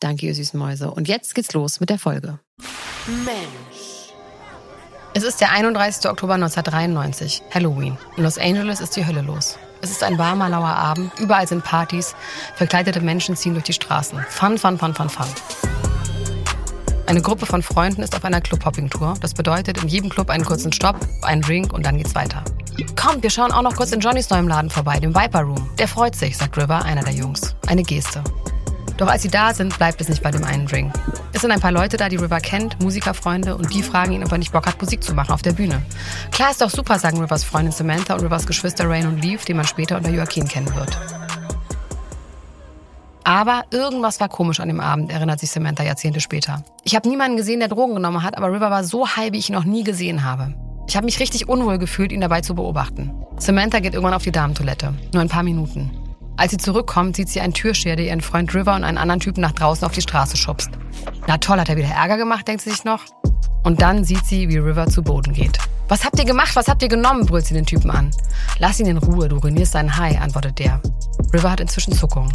Danke, ihr süßen Mäuse. Und jetzt geht's los mit der Folge. Mensch. Es ist der 31. Oktober 1993, Halloween. In Los Angeles ist die Hölle los. Es ist ein warmer, lauer Abend. Überall sind Partys. Verkleidete Menschen ziehen durch die Straßen. Fun, fun, fun, fun, fun. Eine Gruppe von Freunden ist auf einer Club-Hopping-Tour. Das bedeutet in jedem Club einen kurzen Stopp, einen Drink und dann geht's weiter. Kommt, wir schauen auch noch kurz in Johnnys neuem Laden vorbei, dem Viper Room. Der freut sich, sagt River, einer der Jungs. Eine Geste. Doch als sie da sind, bleibt es nicht bei dem einen Drink. Es sind ein paar Leute da, die River kennt, Musikerfreunde, und die fragen ihn, ob er nicht Bock hat, Musik zu machen auf der Bühne. Klar ist doch super, sagen Rivers Freundin Samantha und Rivers Geschwister Rain und Leaf, die man später unter Joaquin kennen wird. Aber irgendwas war komisch an dem Abend, erinnert sich Samantha Jahrzehnte später. Ich habe niemanden gesehen, der Drogen genommen hat, aber River war so high, wie ich ihn noch nie gesehen habe. Ich habe mich richtig unwohl gefühlt, ihn dabei zu beobachten. Samantha geht irgendwann auf die Damentoilette. Nur ein paar Minuten. Als sie zurückkommt, sieht sie einen Türsteher, der ihren Freund River und einen anderen Typen nach draußen auf die Straße schubst. Na toll, hat er wieder Ärger gemacht, denkt sie sich noch. Und dann sieht sie, wie River zu Boden geht. Was habt ihr gemacht? Was habt ihr genommen? brüllt sie den Typen an. Lass ihn in Ruhe, du ruinierst seinen Hai, antwortet der. River hat inzwischen Zuckungen.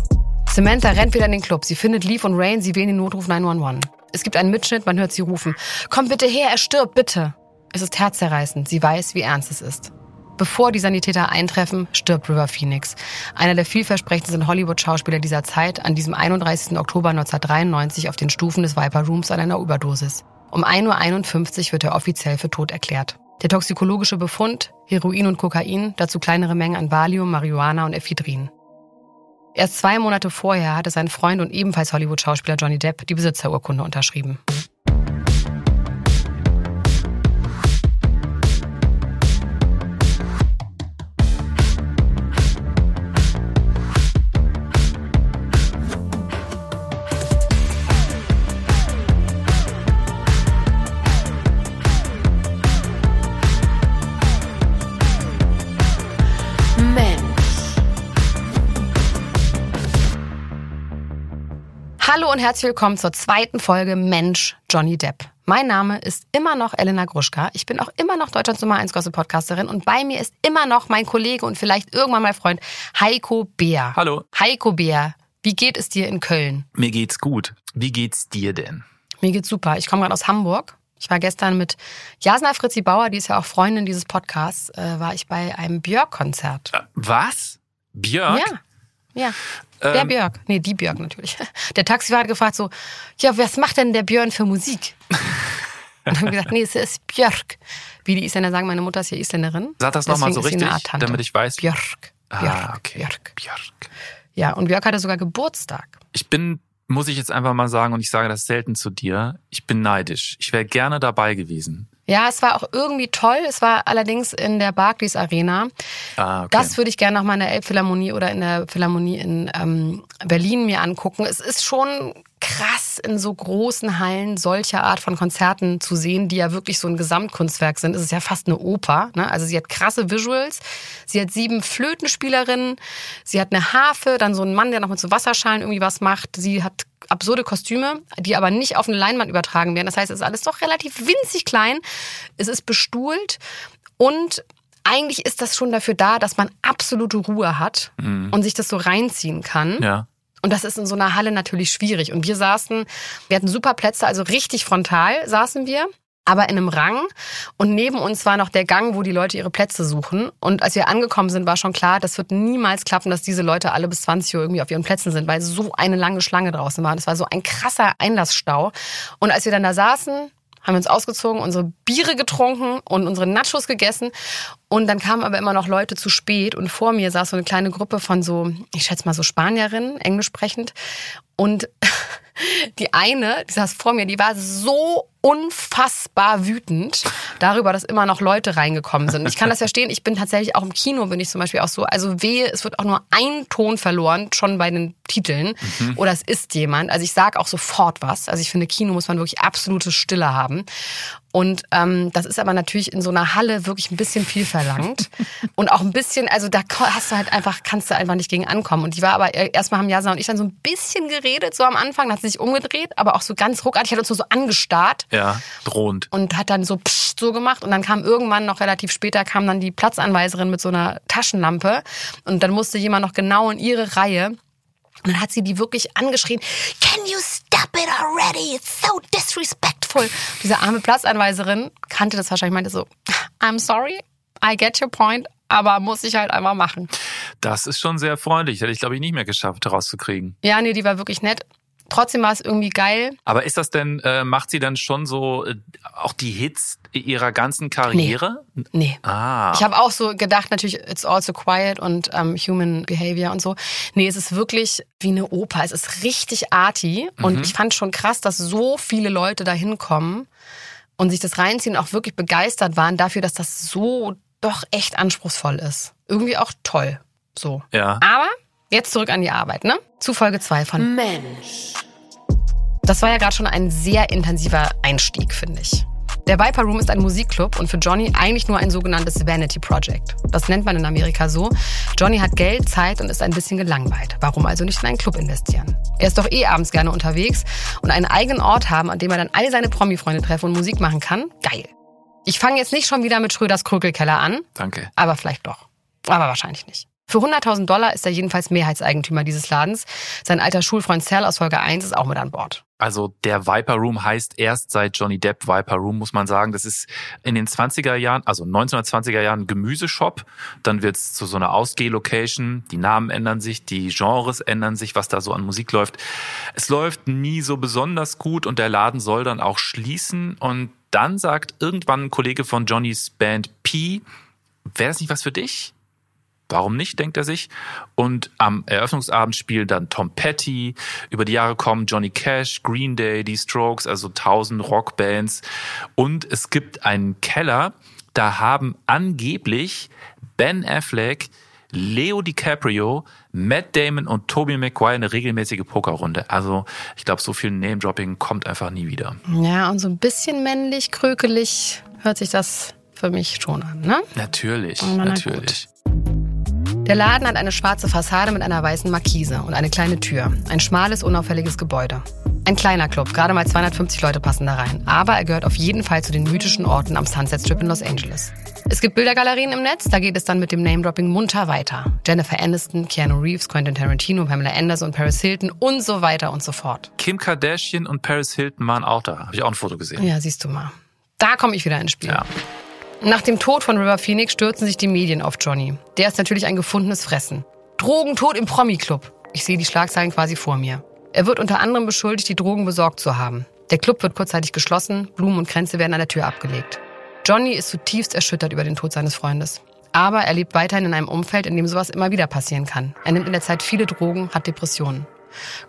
Samantha rennt wieder in den Club. Sie findet Leaf und Rain, sie wählen den Notruf 911. Es gibt einen Mitschnitt, man hört sie rufen. Komm bitte her, er stirbt, bitte. Es ist herzzerreißend. Sie weiß, wie ernst es ist. Bevor die Sanitäter eintreffen, stirbt River Phoenix, einer der vielversprechendsten Hollywood-Schauspieler dieser Zeit, an diesem 31. Oktober 1993 auf den Stufen des Viper Rooms an einer Überdosis. Um 1.51 Uhr wird er offiziell für tot erklärt. Der toxikologische Befund, Heroin und Kokain, dazu kleinere Mengen an Valium, Marihuana und Ephedrin. Erst zwei Monate vorher hatte sein Freund und ebenfalls Hollywood-Schauspieler Johnny Depp die Besitzerurkunde unterschrieben. Und herzlich willkommen zur zweiten Folge Mensch Johnny Depp. Mein Name ist immer noch Elena Gruschka. Ich bin auch immer noch Deutschlands Nummer 1 Gossip Podcasterin und bei mir ist immer noch mein Kollege und vielleicht irgendwann mein Freund Heiko Beer. Hallo. Heiko Beer, wie geht es dir in Köln? Mir geht's gut. Wie geht's dir denn? Mir geht's super. Ich komme gerade aus Hamburg. Ich war gestern mit Jasna Fritzi Bauer, die ist ja auch Freundin dieses Podcasts, äh, war ich bei einem Björk-Konzert. Äh, was? Björk? Ja. Ja. Der ähm, Björk. Nee, die Björk natürlich. Der Taxifahrer hat gefragt so, ja, was macht denn der Björn für Musik? Und haben gesagt, nee, es ist Björk. Wie die Isländer sagen, meine Mutter ist ja Isländerin. Sag das nochmal so richtig, damit ich weiß. Björk. Ah, Björk. Ah, okay. Björk. Björk. Ja, und Björk hatte sogar Geburtstag. Ich bin, muss ich jetzt einfach mal sagen, und ich sage das selten zu dir, ich bin neidisch. Ich wäre gerne dabei gewesen. Ja, es war auch irgendwie toll. Es war allerdings in der Barclays Arena. Ah, okay. Das würde ich gerne nochmal in der Elbphilharmonie oder in der Philharmonie in ähm, Berlin mir angucken. Es ist schon krass, in so großen Hallen solcher Art von Konzerten zu sehen, die ja wirklich so ein Gesamtkunstwerk sind. Es ist ja fast eine Oper. Ne? Also sie hat krasse Visuals. Sie hat sieben Flötenspielerinnen. Sie hat eine Harfe, dann so einen Mann, der noch mit so Wasserschalen irgendwie was macht. Sie hat absurde Kostüme, die aber nicht auf eine Leinwand übertragen werden. Das heißt, es ist alles doch relativ winzig klein. Es ist bestuhlt und eigentlich ist das schon dafür da, dass man absolute Ruhe hat mhm. und sich das so reinziehen kann. Ja. Und das ist in so einer Halle natürlich schwierig. Und wir saßen, wir hatten super Plätze, also richtig frontal saßen wir aber in einem Rang. Und neben uns war noch der Gang, wo die Leute ihre Plätze suchen. Und als wir angekommen sind, war schon klar, das wird niemals klappen, dass diese Leute alle bis 20 Uhr irgendwie auf ihren Plätzen sind, weil so eine lange Schlange draußen war. Das war so ein krasser Einlassstau. Und als wir dann da saßen, haben uns ausgezogen, unsere Biere getrunken und unsere Nachos gegessen. Und dann kamen aber immer noch Leute zu spät. Und vor mir saß so eine kleine Gruppe von so, ich schätze mal so Spanierinnen, englisch sprechend. Und die eine, die saß vor mir, die war so unfassbar wütend darüber, dass immer noch Leute reingekommen sind. Ich kann das verstehen. Ich bin tatsächlich auch im Kino, bin ich zum Beispiel auch so. Also wehe, es wird auch nur ein Ton verloren, schon bei den Titeln. Mhm. Oder es ist jemand. Also ich sage auch sofort was. Also ich finde, Kino muss man wirklich absolute Stille haben. Und ähm, das ist aber natürlich in so einer Halle wirklich ein bisschen viel verlangt. und auch ein bisschen, also da hast du halt einfach, kannst du einfach nicht gegen ankommen. Und die war aber, erstmal haben Jasa und ich dann so ein bisschen geredet, so am Anfang, dann hat sich umgedreht, aber auch so ganz ruckartig, hat uns so, so angestarrt. Ja, drohend. Und hat dann so pssst so gemacht. Und dann kam irgendwann noch relativ später, kam dann die Platzanweiserin mit so einer Taschenlampe. Und dann musste jemand noch genau in ihre Reihe. Und dann hat sie die wirklich angeschrien, Can you stop it already? It's so disrespectful. Diese arme Platzanweiserin kannte das wahrscheinlich, meinte so, I'm sorry, I get your point, aber muss ich halt einfach machen. Das ist schon sehr freundlich. Hätte ich, glaube ich, nicht mehr geschafft, rauszukriegen. Ja, nee, die war wirklich nett. Trotzdem war es irgendwie geil. Aber ist das denn, äh, macht sie dann schon so äh, auch die Hits ihrer ganzen Karriere? Nee. nee. Ah. Ich habe auch so gedacht, natürlich, it's also quiet und um, human behavior und so. Nee, es ist wirklich wie eine Oper. Es ist richtig arty. Mhm. Und ich fand schon krass, dass so viele Leute da hinkommen und sich das reinziehen, auch wirklich begeistert waren dafür, dass das so doch echt anspruchsvoll ist. Irgendwie auch toll. So. Ja. Aber Jetzt zurück an die Arbeit, ne? Zu Folge 2 von Mensch. Das war ja gerade schon ein sehr intensiver Einstieg, finde ich. Der Viper Room ist ein Musikclub und für Johnny eigentlich nur ein sogenanntes Vanity Project. Das nennt man in Amerika so. Johnny hat Geld, Zeit und ist ein bisschen gelangweilt. Warum also nicht in einen Club investieren? Er ist doch eh abends gerne unterwegs und einen eigenen Ort haben, an dem er dann all seine Promi-Freunde treffen und Musik machen kann. Geil. Ich fange jetzt nicht schon wieder mit Schröders Krükelkeller an. Danke. Aber vielleicht doch. Aber wahrscheinlich nicht. Für 100.000 Dollar ist er jedenfalls Mehrheitseigentümer dieses Ladens. Sein alter Schulfreund Sal aus Folge 1 ist auch mit an Bord. Also der Viper Room heißt erst seit Johnny Depp Viper Room, muss man sagen. Das ist in den 20er Jahren, also 1920er Jahren Gemüseshop. Dann wird es zu so einer Ausgeh-Location. Die Namen ändern sich, die Genres ändern sich, was da so an Musik läuft. Es läuft nie so besonders gut und der Laden soll dann auch schließen. Und dann sagt irgendwann ein Kollege von Johnnys Band P, wäre das nicht was für dich? Warum nicht, denkt er sich. Und am Eröffnungsabend spielen dann Tom Petty. Über die Jahre kommen Johnny Cash, Green Day, die Strokes, also tausend Rockbands. Und es gibt einen Keller, da haben angeblich Ben Affleck, Leo DiCaprio, Matt Damon und Tobey Maguire eine regelmäßige Pokerrunde. Also ich glaube, so viel Name-Dropping kommt einfach nie wieder. Ja, und so ein bisschen männlich, krökelig hört sich das für mich schon an, ne? Natürlich, natürlich. Der Laden hat eine schwarze Fassade mit einer weißen Markise und eine kleine Tür. Ein schmales, unauffälliges Gebäude. Ein kleiner Club, gerade mal 250 Leute passen da rein. Aber er gehört auf jeden Fall zu den mythischen Orten am Sunset Strip in Los Angeles. Es gibt Bildergalerien im Netz, da geht es dann mit dem Name-Dropping munter weiter. Jennifer Aniston, Keanu Reeves, Quentin Tarantino, Pamela Anderson und Paris Hilton und so weiter und so fort. Kim Kardashian und Paris Hilton waren auch da. Habe ich auch ein Foto gesehen. Ja, siehst du mal. Da komme ich wieder ins Spiel. Ja. Nach dem Tod von River Phoenix stürzen sich die Medien auf Johnny. Der ist natürlich ein gefundenes Fressen. Drogentod im Promi-Club. Ich sehe die Schlagzeilen quasi vor mir. Er wird unter anderem beschuldigt, die Drogen besorgt zu haben. Der Club wird kurzzeitig geschlossen, Blumen und Kränze werden an der Tür abgelegt. Johnny ist zutiefst erschüttert über den Tod seines Freundes. Aber er lebt weiterhin in einem Umfeld, in dem sowas immer wieder passieren kann. Er nimmt in der Zeit viele Drogen, hat Depressionen.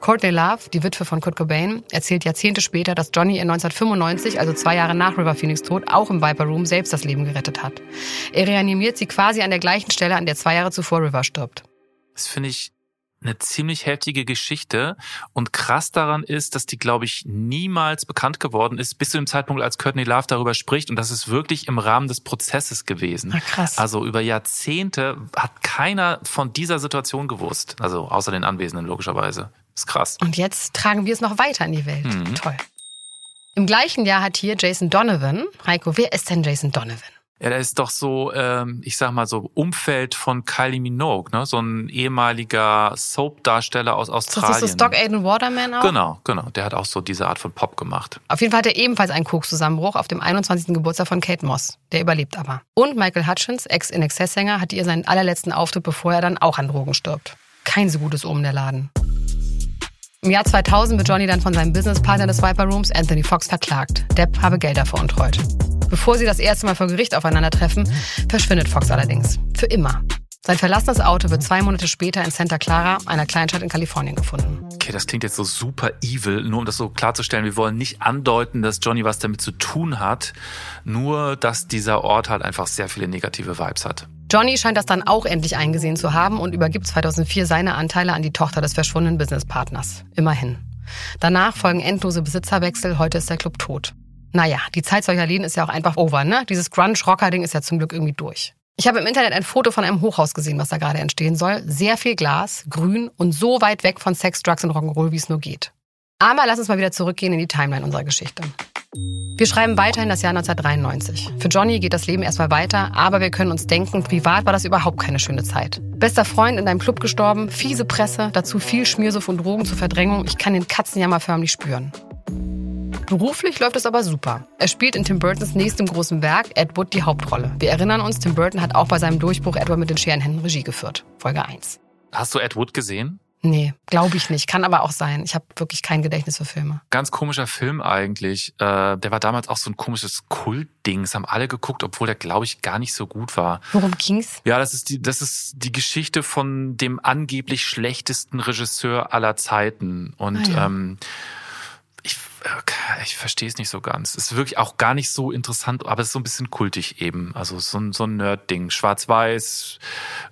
Courtney Love, die Witwe von Kurt Cobain, erzählt Jahrzehnte später, dass Johnny in 1995, also zwei Jahre nach River Phoenix Tod, auch im Viper Room selbst das Leben gerettet hat. Er reanimiert sie quasi an der gleichen Stelle, an der zwei Jahre zuvor River stirbt. Das finde ich eine ziemlich heftige Geschichte. Und krass daran ist, dass die, glaube ich, niemals bekannt geworden ist, bis zu dem Zeitpunkt, als Courtney Love darüber spricht. Und das ist wirklich im Rahmen des Prozesses gewesen. Na, krass. Also über Jahrzehnte hat keiner von dieser Situation gewusst. Also außer den Anwesenden, logischerweise. Das ist krass. Und jetzt tragen wir es noch weiter in die Welt. Mhm. Toll. Im gleichen Jahr hat hier Jason Donovan, Heiko, wer ist denn Jason Donovan? Ja, der ist doch so, ähm, ich sag mal so Umfeld von Kylie Minogue, ne? So ein ehemaliger Soap-Darsteller aus Australien. Das ist so Stock Aiden Waterman auch? Genau, genau. Der hat auch so diese Art von Pop gemacht. Auf jeden Fall hat er ebenfalls einen Kokszusammenbruch auf dem 21. Geburtstag von Kate Moss. Der überlebt aber. Und Michael Hutchins, Ex-In-Excess-Sänger, hat ihr seinen allerletzten Auftritt, bevor er dann auch an Drogen stirbt. Kein so gutes Omen der Laden. Im Jahr 2000 wird Johnny dann von seinem Businesspartner des Viper Rooms, Anthony Fox, verklagt. Depp habe Gelder veruntreut. Bevor sie das erste Mal vor Gericht aufeinandertreffen, verschwindet Fox allerdings. Für immer. Sein verlassenes Auto wird zwei Monate später in Santa Clara, einer Kleinstadt in Kalifornien, gefunden. Okay, das klingt jetzt so super evil, nur um das so klarzustellen. Wir wollen nicht andeuten, dass Johnny was damit zu tun hat, nur dass dieser Ort halt einfach sehr viele negative Vibes hat. Johnny scheint das dann auch endlich eingesehen zu haben und übergibt 2004 seine Anteile an die Tochter des verschwundenen Businesspartners. Immerhin. Danach folgen endlose Besitzerwechsel, heute ist der Club tot. Naja, die Zeit solcher Läden ist ja auch einfach over, ne? Dieses Grunge-Rocker-Ding ist ja zum Glück irgendwie durch. Ich habe im Internet ein Foto von einem Hochhaus gesehen, was da gerade entstehen soll. Sehr viel Glas, grün und so weit weg von Sex, Drugs und Rock'n'Roll, wie es nur geht. Aber lass uns mal wieder zurückgehen in die Timeline unserer Geschichte. Wir schreiben weiterhin das Jahr 1993. Für Johnny geht das Leben erstmal weiter, aber wir können uns denken, privat war das überhaupt keine schöne Zeit. Bester Freund in einem Club gestorben, fiese Presse, dazu viel Schmiersuff und Drogen zur Verdrängung. Ich kann den Katzenjammer förmlich spüren. Beruflich läuft es aber super. Er spielt in Tim Burtons nächstem großen Werk, Ed Wood, die Hauptrolle. Wir erinnern uns, Tim Burton hat auch bei seinem Durchbruch etwa mit den Scherenhänden Regie geführt. Folge 1. Hast du Ed Wood gesehen? Nee, glaube ich nicht. Kann aber auch sein. Ich habe wirklich kein Gedächtnis für Filme. Ganz komischer Film eigentlich. Äh, der war damals auch so ein komisches Kultding. Das haben alle geguckt, obwohl der, glaube ich, gar nicht so gut war. Worum ging's? Ja, das ist die, das ist die Geschichte von dem angeblich schlechtesten Regisseur aller Zeiten. Und ah, ja. ähm, ich, verstehe es nicht so ganz. Es ist wirklich auch gar nicht so interessant, aber es ist so ein bisschen kultig eben. Also so ein, so ein Nerd-Ding. Schwarz-Weiß,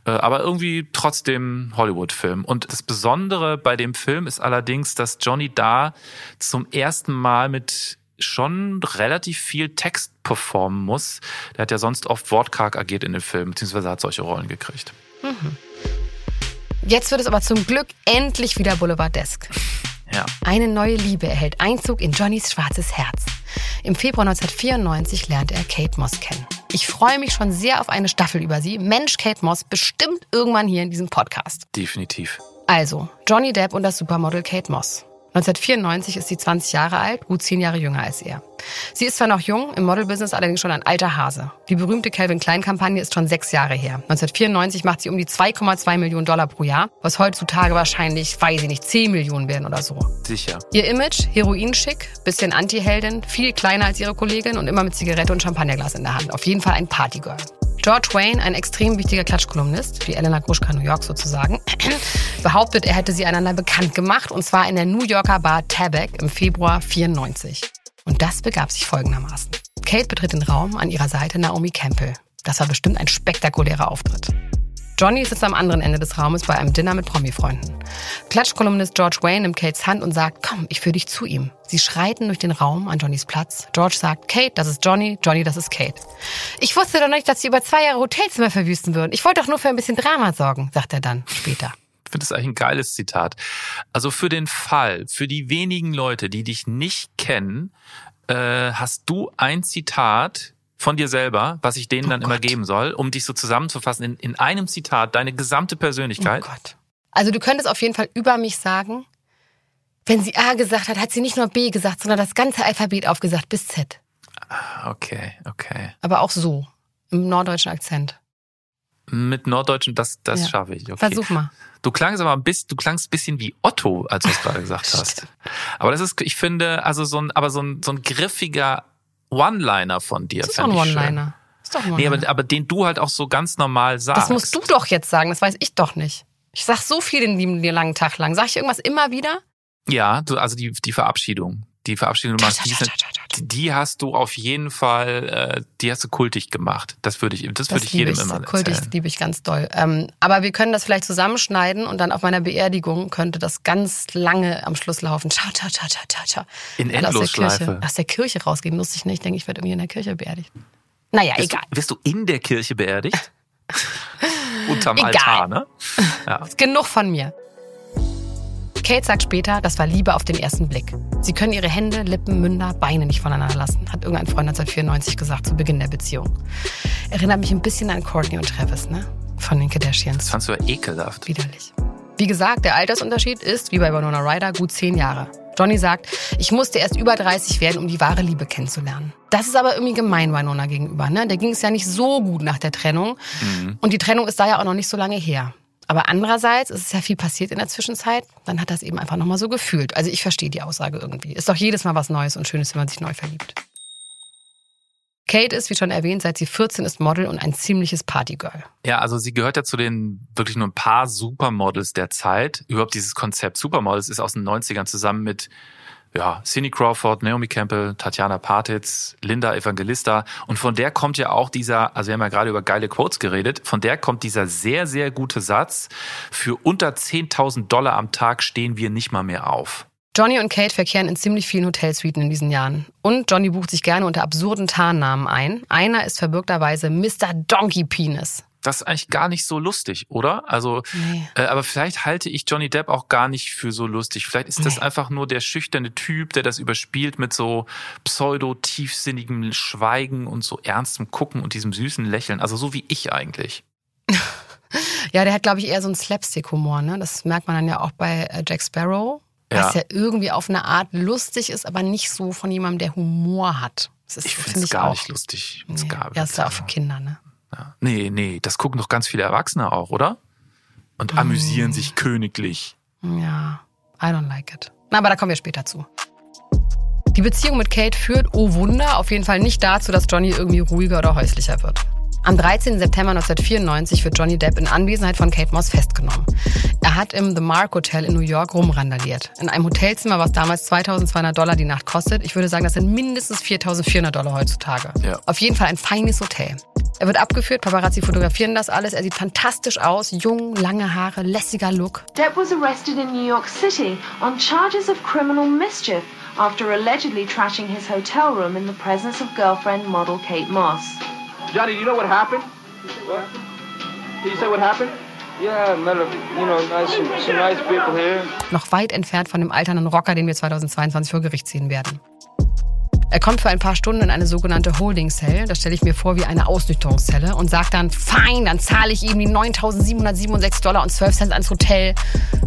äh, aber irgendwie trotzdem Hollywood-Film. Und das Besondere bei dem Film ist allerdings, dass Johnny da zum ersten Mal mit schon relativ viel Text performen muss. Der hat ja sonst oft wortkarg agiert in den Filmen, beziehungsweise hat solche Rollen gekriegt. Mhm. Jetzt wird es aber zum Glück endlich wieder Boulevardesk. Ja. Eine neue Liebe erhält Einzug in Johnnys schwarzes Herz. Im Februar 1994 lernt er Kate Moss kennen. Ich freue mich schon sehr auf eine Staffel über sie. Mensch, Kate Moss, bestimmt irgendwann hier in diesem Podcast. Definitiv. Also, Johnny Depp und das Supermodel Kate Moss. 1994 ist sie 20 Jahre alt, gut 10 Jahre jünger als er. Sie ist zwar noch jung, im Modelbusiness allerdings schon ein alter Hase. Die berühmte Calvin Klein Kampagne ist schon sechs Jahre her. 1994 macht sie um die 2,2 Millionen Dollar pro Jahr, was heutzutage wahrscheinlich, weiß ich nicht, 10 Millionen werden oder so. Sicher. Ihr Image, Heroinschick, bisschen Anti-Heldin, viel kleiner als ihre Kollegin und immer mit Zigarette und Champagnerglas in der Hand. Auf jeden Fall ein Partygirl. George Wayne, ein extrem wichtiger Klatschkolumnist, wie Elena Gruschka New York sozusagen, behauptet, er hätte sie einander bekannt gemacht und zwar in der New Yorker Bar Tabak im Februar 94. Und das begab sich folgendermaßen. Kate betritt den Raum, an ihrer Seite Naomi Campbell. Das war bestimmt ein spektakulärer Auftritt. Johnny sitzt am anderen Ende des Raumes bei einem Dinner mit Promi-Freunden. Klatschkolumnist George Wayne nimmt Kates Hand und sagt, komm, ich führe dich zu ihm. Sie schreiten durch den Raum an Johnnys Platz. George sagt, Kate, das ist Johnny, Johnny, das ist Kate. Ich wusste doch nicht, dass sie über zwei Jahre Hotelzimmer verwüsten würden. Ich wollte doch nur für ein bisschen Drama sorgen, sagt er dann später. Ich finde das eigentlich ein geiles Zitat. Also für den Fall, für die wenigen Leute, die dich nicht kennen, äh, hast du ein Zitat, von dir selber, was ich denen oh dann Gott. immer geben soll, um dich so zusammenzufassen in, in einem Zitat, deine gesamte Persönlichkeit. Oh Gott. Also du könntest auf jeden Fall über mich sagen, wenn sie A gesagt hat, hat sie nicht nur B gesagt, sondern das ganze Alphabet aufgesagt bis Z. Ah, okay, okay. Aber auch so, im norddeutschen Akzent. Mit norddeutschen, das, das ja. schaffe ich. Okay. Versuch mal. Du klangst aber ein bisschen, du klangst ein bisschen wie Otto, als du es gerade gesagt hast. Aber das ist, ich finde, also so ein, aber so ein, so ein griffiger One-Liner von dir. Das ist doch ein One-Liner. Ist doch ein One-Liner. Nee, aber, aber den du halt auch so ganz normal sagst. Das musst du doch jetzt sagen, das weiß ich doch nicht. Ich sag so viel den lieben dir langen Tag lang. Sag ich irgendwas immer wieder? Ja, du, also die, die Verabschiedung. Die Verabschiedung, du machst, die, die hast du auf jeden Fall, äh, die hast du kultig gemacht. Das würde ich, das, das würde ich jedem ich, immer erzählen. Kultig liebe ich ganz doll. Ähm, aber wir können das vielleicht zusammenschneiden und dann auf meiner Beerdigung könnte das ganz lange am Schluss laufen. Ciao, ciao, ciao, ciao, ciao, ciao. In Endlosschleife. Aus der Kirche, aus der Kirche rausgehen, lustig nicht. Ich denke, ich werde irgendwie in der Kirche beerdigt. Naja, wirst egal. Du, wirst du in der Kirche beerdigt? Unterm egal. Altar, ne? Ja. Genug von mir. Kate sagt später, das war Liebe auf den ersten Blick. Sie können ihre Hände, Lippen, Münder, Beine nicht voneinander lassen, hat irgendein Freund 1994 gesagt zu Beginn der Beziehung. Erinnert mich ein bisschen an Courtney und Travis, ne? Von den Kardashians. Das fandst du ekelhaft. Widerlich. Wie gesagt, der Altersunterschied ist, wie bei Winona Ryder, gut zehn Jahre. Johnny sagt, ich musste erst über 30 werden, um die wahre Liebe kennenzulernen. Das ist aber irgendwie gemein Winona gegenüber. Ne? Der ging es ja nicht so gut nach der Trennung. Mhm. Und die Trennung ist da ja auch noch nicht so lange her. Aber andererseits ist es ja viel passiert in der Zwischenzeit. Dann hat das eben einfach nochmal so gefühlt. Also ich verstehe die Aussage irgendwie. Ist doch jedes Mal was Neues und Schönes, wenn man sich neu verliebt. Kate ist, wie schon erwähnt, seit sie 14 ist Model und ein ziemliches Partygirl. Ja, also sie gehört ja zu den wirklich nur ein paar Supermodels der Zeit. Überhaupt dieses Konzept Supermodels ist aus den 90ern zusammen mit ja, Cindy Crawford, Naomi Campbell, Tatjana Partitz, Linda Evangelista. Und von der kommt ja auch dieser, also wir haben ja gerade über geile Quotes geredet, von der kommt dieser sehr, sehr gute Satz, für unter 10.000 Dollar am Tag stehen wir nicht mal mehr auf. Johnny und Kate verkehren in ziemlich vielen Hotelsuiten in diesen Jahren. Und Johnny bucht sich gerne unter absurden Tarnnamen ein. Einer ist verbürgterweise Mr. Donkey Penis. Das ist eigentlich gar nicht so lustig, oder? Also, Nee. äh, aber vielleicht halte ich Johnny Depp auch gar nicht für so lustig. Vielleicht ist das Nee. einfach nur der schüchterne Typ, der das überspielt mit so pseudo-tiefsinnigem Schweigen und so ernstem Gucken und diesem süßen Lächeln. Also so wie ich eigentlich. Ja, der hat, glaube ich, eher so einen Slapstick-Humor. Ne? Das merkt man dann ja auch bei äh, Jack Sparrow. Ja. Was ja irgendwie auf eine Art lustig ist, aber nicht so von jemandem, der Humor hat. Das ist, Ich finde es gar auch. nicht lustig. Nee. gar Ja, ist ja auch für Kinder, ne? Ja. Nee, nee, das gucken doch ganz viele Erwachsene auch, oder? Und Mm. amüsieren sich königlich. Ja, I don't like it. Na, aber da kommen wir später zu. Die Beziehung mit Kate führt, oh Wunder, auf jeden Fall nicht dazu, dass Johnny irgendwie ruhiger oder häuslicher wird. Am 13. September 1994 wird Johnny Depp in Anwesenheit von Kate Moss festgenommen. Er hat im The Mark Hotel in New York rumrandaliert. In einem Hotelzimmer, was damals 2200 Dollar die Nacht kostet. Ich würde sagen, das sind mindestens 4400 Dollar heutzutage. Ja. Auf jeden Fall ein feines Hotel. Er wird abgeführt, Paparazzi fotografieren das alles. Er sieht fantastisch aus, jung, lange Haare, lässiger Look. Depp was arrested in New York City on charges of criminal mischief after allegedly trashing his hotel room in the presence of girlfriend model Kate Moss. Johnny, do you know what happened? What? Can you say what happened? Yeah, a, you know, nice, some, some nice people here. noch weit entfernt von dem alternden Rocker, den wir 2022 vor Gericht ziehen werden. Er kommt für ein paar Stunden in eine sogenannte Holding Cell, das stelle ich mir vor wie eine Ausnüchterungszelle, und sagt dann, fein, dann zahle ich ihm die 9.767 Dollar und 12 Cent ans Hotel.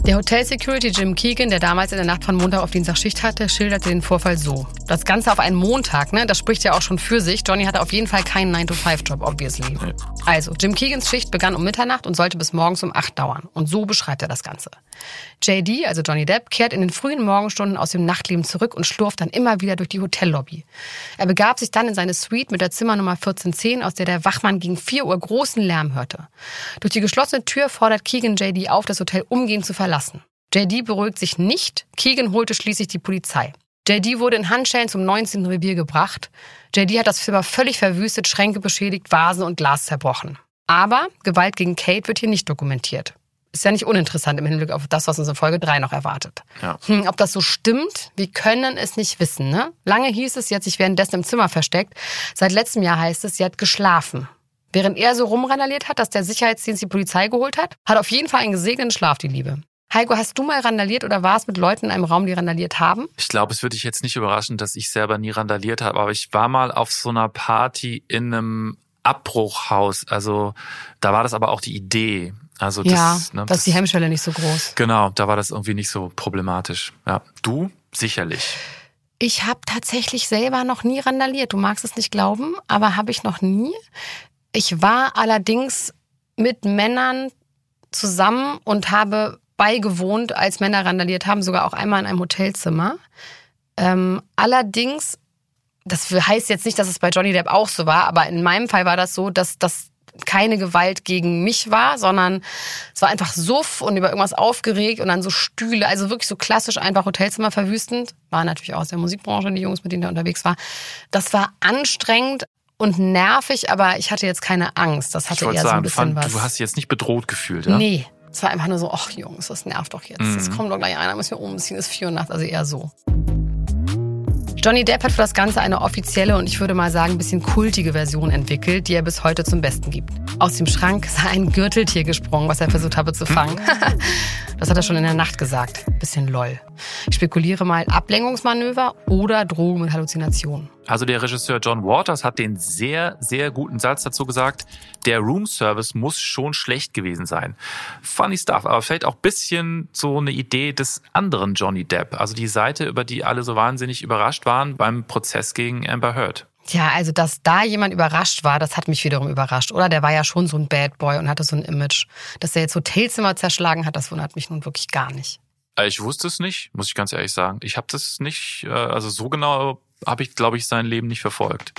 Der Hotel-Security Jim Keegan, der damals in der Nacht von Montag auf Dienstag Schicht hatte, schilderte den Vorfall so. Das Ganze auf einen Montag, ne, das spricht ja auch schon für sich. Johnny hatte auf jeden Fall keinen 9-to-5-Job, obviously. Also, Jim Keegans Schicht begann um Mitternacht und sollte bis morgens um 8 dauern. Und so beschreibt er das Ganze. JD, also Johnny Depp, kehrt in den frühen Morgenstunden aus dem Nachtleben zurück und schlurft dann immer wieder durch die Hotellobby. Er begab sich dann in seine Suite mit der Zimmernummer 1410, aus der der Wachmann gegen 4 Uhr großen Lärm hörte. Durch die geschlossene Tür fordert Keegan JD auf, das Hotel umgehend zu verlassen. JD beruhigt sich nicht, Keegan holte schließlich die Polizei. JD wurde in Handschellen zum 19. Revier gebracht. JD hat das Zimmer völlig verwüstet, Schränke beschädigt, Vasen und Glas zerbrochen. Aber Gewalt gegen Kate wird hier nicht dokumentiert. Ist ja nicht uninteressant im Hinblick auf das, was uns in Folge 3 noch erwartet. Ja. Hm, ob das so stimmt, wir können es nicht wissen. Ne? Lange hieß es, sie hat sich währenddessen im Zimmer versteckt. Seit letztem Jahr heißt es, sie hat geschlafen. Während er so rumrandaliert hat, dass der Sicherheitsdienst die Polizei geholt hat, hat auf jeden Fall einen gesegneten Schlaf, die Liebe. Heiko, hast du mal randaliert oder warst mit Leuten in einem Raum, die randaliert haben? Ich glaube, es würde dich jetzt nicht überraschen, dass ich selber nie randaliert habe, aber ich war mal auf so einer Party in einem Abbruchhaus. Also da war das aber auch die Idee. Also das, ja, ne, da ist die Hemmschwelle nicht so groß. Genau, da war das irgendwie nicht so problematisch. Ja, du sicherlich. Ich habe tatsächlich selber noch nie randaliert. Du magst es nicht glauben, aber habe ich noch nie. Ich war allerdings mit Männern zusammen und habe beigewohnt, als Männer randaliert haben, sogar auch einmal in einem Hotelzimmer. Ähm, allerdings, das heißt jetzt nicht, dass es bei Johnny Depp auch so war, aber in meinem Fall war das so, dass das keine Gewalt gegen mich war, sondern es war einfach Suff und über irgendwas aufgeregt und dann so Stühle, also wirklich so klassisch einfach Hotelzimmer verwüstend. War natürlich auch aus der Musikbranche, die Jungs, mit denen er unterwegs war. Das war anstrengend und nervig, aber ich hatte jetzt keine Angst. Das Ich hatte wollte eher so ein sagen, bisschen fand, was. du hast dich jetzt nicht bedroht gefühlt, ja? Nee. Es war einfach nur so, ach Jungs, das nervt doch jetzt. Mhm. Es kommt doch gleich einer, müssen wir umziehen, ist vier Uhr nachts, also eher so. Johnny Depp hat für das Ganze eine offizielle und ich würde mal sagen ein bisschen kultige Version entwickelt, die er bis heute zum Besten gibt. Aus dem Schrank sei ein Gürteltier gesprungen, was er versucht habe zu fangen. das hat er schon in der Nacht gesagt. Bisschen lol. Ich spekuliere mal Ablenkungsmanöver oder Drogen mit Halluzinationen. Also der Regisseur John Waters hat den sehr, sehr guten Satz dazu gesagt, der Roomservice muss schon schlecht gewesen sein. Funny stuff, aber vielleicht auch bisschen so eine Idee des anderen Johnny Depp. Also die Seite, über die alle so wahnsinnig überrascht waren beim Prozess gegen Amber Heard. Tja, also dass da jemand überrascht war, das hat mich wiederum überrascht, oder? Der war ja schon so ein Bad Boy und hatte so ein Image. Dass er jetzt Hotelzimmer zerschlagen hat, das wundert mich nun wirklich gar nicht. Äh, Ich wusste es nicht, muss ich ganz ehrlich sagen. Ich habe das nicht, äh, also so genau habe ich, glaube ich, sein Leben nicht verfolgt.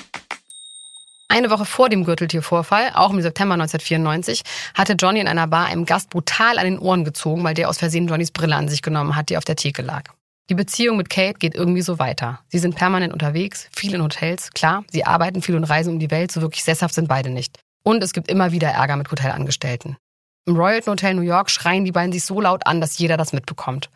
Eine Woche vor dem Gürteltiervorfall, auch im September 1994, hatte Johnny in einer Bar einem Gast brutal an den Ohren gezogen, weil der aus Versehen Johnnys Brille an sich genommen hat, die auf der Theke lag. Die Beziehung mit Kate geht irgendwie so weiter. Sie sind permanent unterwegs, viel in Hotels, klar, sie arbeiten viel und reisen um die Welt, so wirklich sesshaft sind beide nicht. Und es gibt immer wieder Ärger mit Hotelangestellten. Im Royalton Hotel New York schreien die beiden sich so laut an, dass jeder das mitbekommt.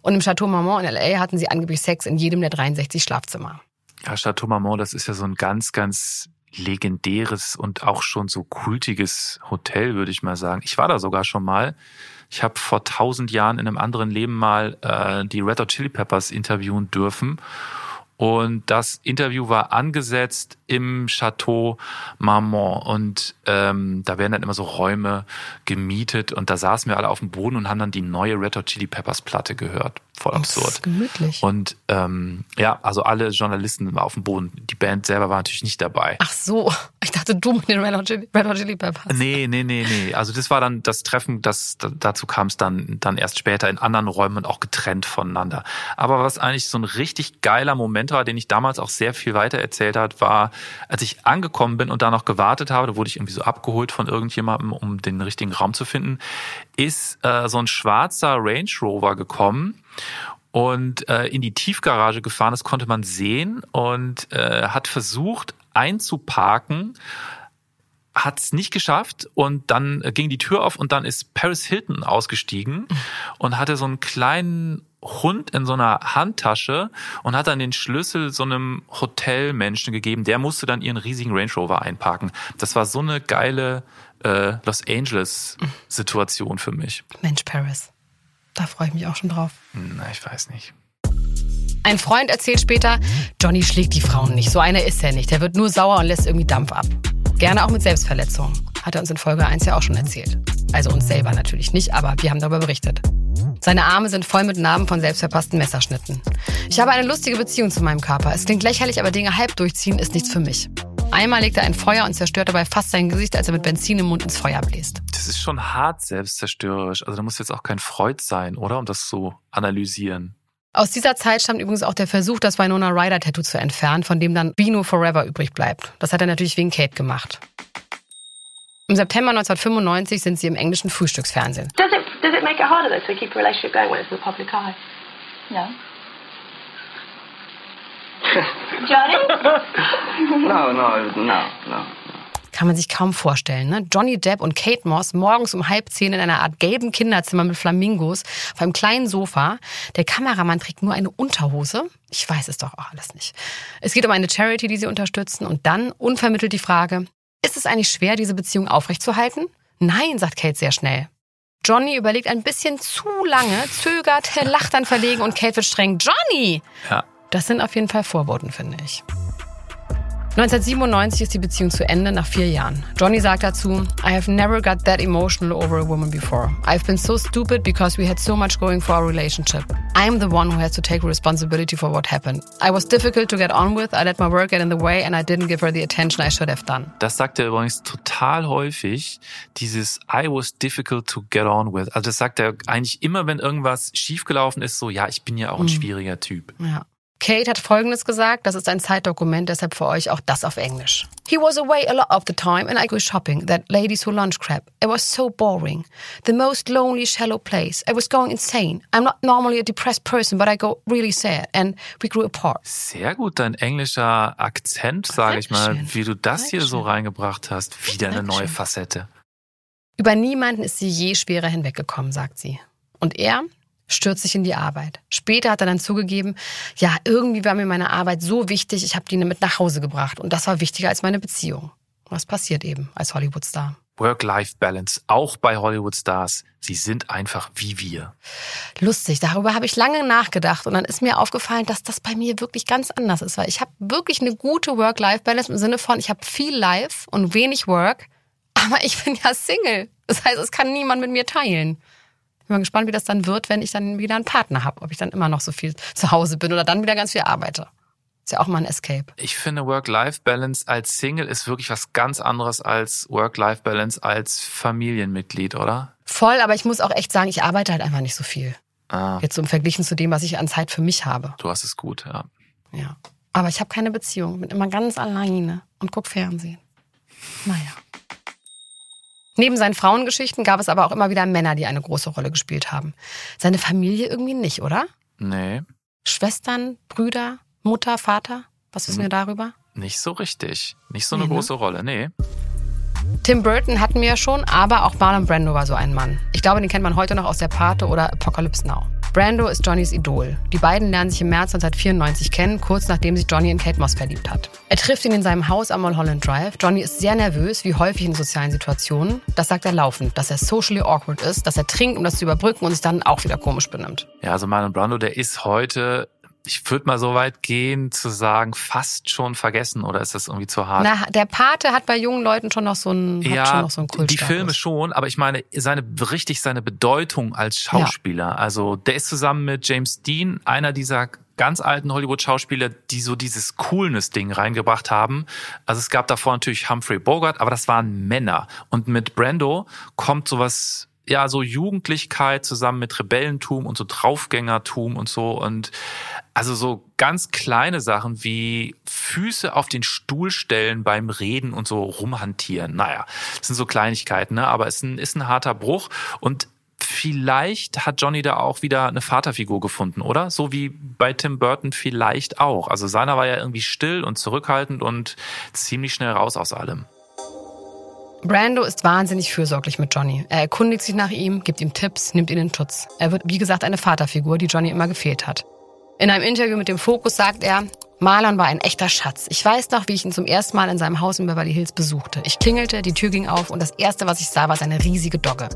Und im Chateau Marmont in L.A. hatten sie angeblich Sex in jedem der 63 Schlafzimmer. Ja, Chateau Marmont, das ist ja so ein ganz, ganz legendäres und auch schon so kultiges Hotel, würde ich mal sagen. Ich war da sogar schon mal. Ich habe vor tausend Jahren in einem anderen Leben mal äh, die Red Hot Chili Peppers interviewen dürfen. Und das Interview war angesetzt im Chateau Marmont. Und ähm, da werden dann immer so Räume gemietet. Und da saßen wir alle auf dem Boden und haben dann die neue Red Hot Chili Peppers Platte gehört voll absurd. Das ist gemütlich. Und ähm, ja, also alle Journalisten waren auf dem Boden. Die Band selber war natürlich nicht dabei. Ach so, ich dachte du mit den Red Hot Chili, Red Hot Chili Peppers. Nee, nee, nee, nee. Also das war dann das Treffen, das dazu kam es dann dann erst später in anderen Räumen und auch getrennt voneinander. Aber was eigentlich so ein richtig geiler Moment war, den ich damals auch sehr viel weiter erzählt hat, war, als ich angekommen bin und da noch gewartet habe, da wurde ich irgendwie so abgeholt von irgendjemandem, um den richtigen Raum zu finden, ist äh, so ein schwarzer Range Rover gekommen und äh, in die Tiefgarage gefahren. Das konnte man sehen und äh, hat versucht einzuparken hat es nicht geschafft und dann ging die Tür auf und dann ist Paris Hilton ausgestiegen und hatte so einen kleinen Hund in so einer Handtasche und hat dann den Schlüssel so einem Hotelmenschen gegeben. Der musste dann ihren riesigen Range Rover einparken. Das war so eine geile äh, Los Angeles Situation für mich. Mensch, Paris. Da freue ich mich auch schon drauf. Na, ich weiß nicht. Ein Freund erzählt später, Johnny schlägt die Frauen nicht. So einer ist er nicht. Der wird nur sauer und lässt irgendwie Dampf ab. Gerne auch mit Selbstverletzung. Hat er uns in Folge 1 ja auch schon erzählt. Also uns selber natürlich nicht, aber wir haben darüber berichtet. Seine Arme sind voll mit Narben von selbstverpassten Messerschnitten. Ich habe eine lustige Beziehung zu meinem Körper. Es klingt lächerlich, aber Dinge halb durchziehen ist nichts für mich. Einmal legt er ein Feuer und zerstört dabei fast sein Gesicht, als er mit Benzin im Mund ins Feuer bläst. Das ist schon hart selbstzerstörerisch. Also da muss jetzt auch kein Freud sein, oder? Um das zu analysieren. Aus dieser Zeit stammt übrigens auch der Versuch, das Winona Ryder Tattoo zu entfernen, von dem dann Vino Forever übrig bleibt. Das hat er natürlich wegen Kate gemacht. Im September 1995 sind sie im englischen Frühstücksfernsehen. Does it, does it make it harder though to keep a relationship going when it's in the public eye? No. Johnny? no, no, no, no. Kann man sich kaum vorstellen. Ne? Johnny Depp und Kate Moss morgens um halb zehn in einer Art gelben Kinderzimmer mit Flamingos auf einem kleinen Sofa. Der Kameramann trägt nur eine Unterhose. Ich weiß es doch auch alles nicht. Es geht um eine Charity, die sie unterstützen. Und dann unvermittelt die Frage, ist es eigentlich schwer, diese Beziehung aufrechtzuerhalten? Nein, sagt Kate sehr schnell. Johnny überlegt ein bisschen zu lange, zögert, lacht dann verlegen und Kate wird streng. Johnny! Ja. Das sind auf jeden Fall Vorboten, finde ich. 1997 ist die Beziehung zu Ende nach vier Jahren. Johnny sagt dazu, I have never got that emotional over a woman before. I've been so stupid because we had so much going for our relationship. I'm the one who has to take responsibility for what happened. I was difficult to get on with, I let my work get in the way and I didn't give her the attention I should have done. Das sagt er übrigens total häufig, dieses I was difficult to get on with. Also das sagt er eigentlich immer, wenn irgendwas schiefgelaufen ist, so ja, ich bin ja auch ein mhm. schwieriger Typ. Ja. Kate hat Folgendes gesagt, das ist ein Zeitdokument, deshalb für euch auch das auf Englisch. He was away a lot of the time and I go shopping, that ladies who lunch crap. It was so boring. The most lonely, shallow place. I was going insane. I'm not normally a depressed person, but I go really sad and we grew apart. Sehr gut, dein englischer Akzent, sage ich mal, wie du das hier so reingebracht hast. Wieder eine neue Facette. Über niemanden ist sie je schwerer hinweggekommen, sagt sie. Und er, stürzt sich in die Arbeit. Später hat er dann zugegeben, ja, irgendwie war mir meine Arbeit so wichtig, ich habe die mit nach Hause gebracht und das war wichtiger als meine Beziehung. Was passiert eben als Hollywood-Star? Work-Life-Balance, auch bei Hollywood-Stars. Sie sind einfach wie wir. Lustig, darüber habe ich lange nachgedacht und dann ist mir aufgefallen, dass das bei mir wirklich ganz anders ist, weil ich habe wirklich eine gute Work-Life-Balance im Sinne von, ich habe viel Life und wenig Work, aber ich bin ja Single. Das heißt, es kann niemand mit mir teilen bin mal gespannt, wie das dann wird, wenn ich dann wieder einen Partner habe. Ob ich dann immer noch so viel zu Hause bin oder dann wieder ganz viel arbeite. Ist ja auch mal ein Escape. Ich finde Work-Life-Balance als Single ist wirklich was ganz anderes als Work-Life-Balance als Familienmitglied, oder? Voll, aber ich muss auch echt sagen, ich arbeite halt einfach nicht so viel. Ah. Jetzt so im Verglichen zu dem, was ich an Zeit für mich habe. Du hast es gut, ja. Ja. Aber ich habe keine Beziehung, bin immer ganz alleine und guck Fernsehen. Naja. Neben seinen Frauengeschichten gab es aber auch immer wieder Männer, die eine große Rolle gespielt haben. Seine Familie irgendwie nicht, oder? Nee, Schwestern, Brüder, Mutter, Vater? Was wissen wir darüber? nicht so richtig. Nicht so eine Nee, ne? große Rolle, nee. Tim Burton hatten wir ja schon, aber auch Marlon Brando war so ein Mann. Ich glaube, den kennt man heute noch aus der Pate oder Apocalypse Now. Brando ist Johnnys Idol. Die beiden lernen sich im März 1994 kennen, kurz nachdem sich Johnny in Kate Moss verliebt hat. Er trifft ihn in seinem Haus am Mulholland Drive. Johnny ist sehr nervös, wie häufig in sozialen Situationen. Das sagt er laufend, dass er socially awkward ist, dass er trinkt, um das zu überbrücken und sich dann auch wieder komisch benimmt. Ja, also Marlon Brando, der ist heute, ich würde mal so weit gehen, zu sagen, fast schon vergessen oder ist das irgendwie zu hart? Na, der Pate hat bei jungen Leuten schon noch so einen, hat schon noch so einen die Kultstatus. Filme schon, aber ich meine, seine richtig seine Bedeutung als Schauspieler. Also der ist zusammen mit James Dean einer dieser ganz alten Hollywood-Schauspieler, die so dieses Coolness-Ding reingebracht haben. Also es gab davor natürlich Humphrey Bogart, aber das waren Männer. Und mit Brando kommt sowas, ja, so Jugendlichkeit zusammen mit Rebellentum und so Draufgängertum und so. Und also so ganz kleine Sachen wie Füße auf den Stuhl stellen beim Reden und so rumhantieren. Naja, das sind so Kleinigkeiten, ne? aber es ist ein, ist ein harter Bruch. Und vielleicht hat Johnny da auch wieder eine Vaterfigur gefunden, oder? So wie bei Tim Burton vielleicht auch. Also seiner war ja irgendwie still und zurückhaltend und ziemlich schnell raus aus allem. Brando ist wahnsinnig fürsorglich mit Johnny. Er erkundigt sich nach ihm, gibt ihm Tipps, nimmt ihn in Schutz. Er wird, wie gesagt, eine Vaterfigur, die Johnny immer gefehlt hat. In einem Interview mit dem Fokus sagt er, Marlon war ein echter Schatz. Ich weiß noch, wie ich ihn zum ersten Mal in seinem Haus in Beverly Hills besuchte. Ich klingelte, die Tür ging auf und das erste, was ich sah, war seine riesige Dogge.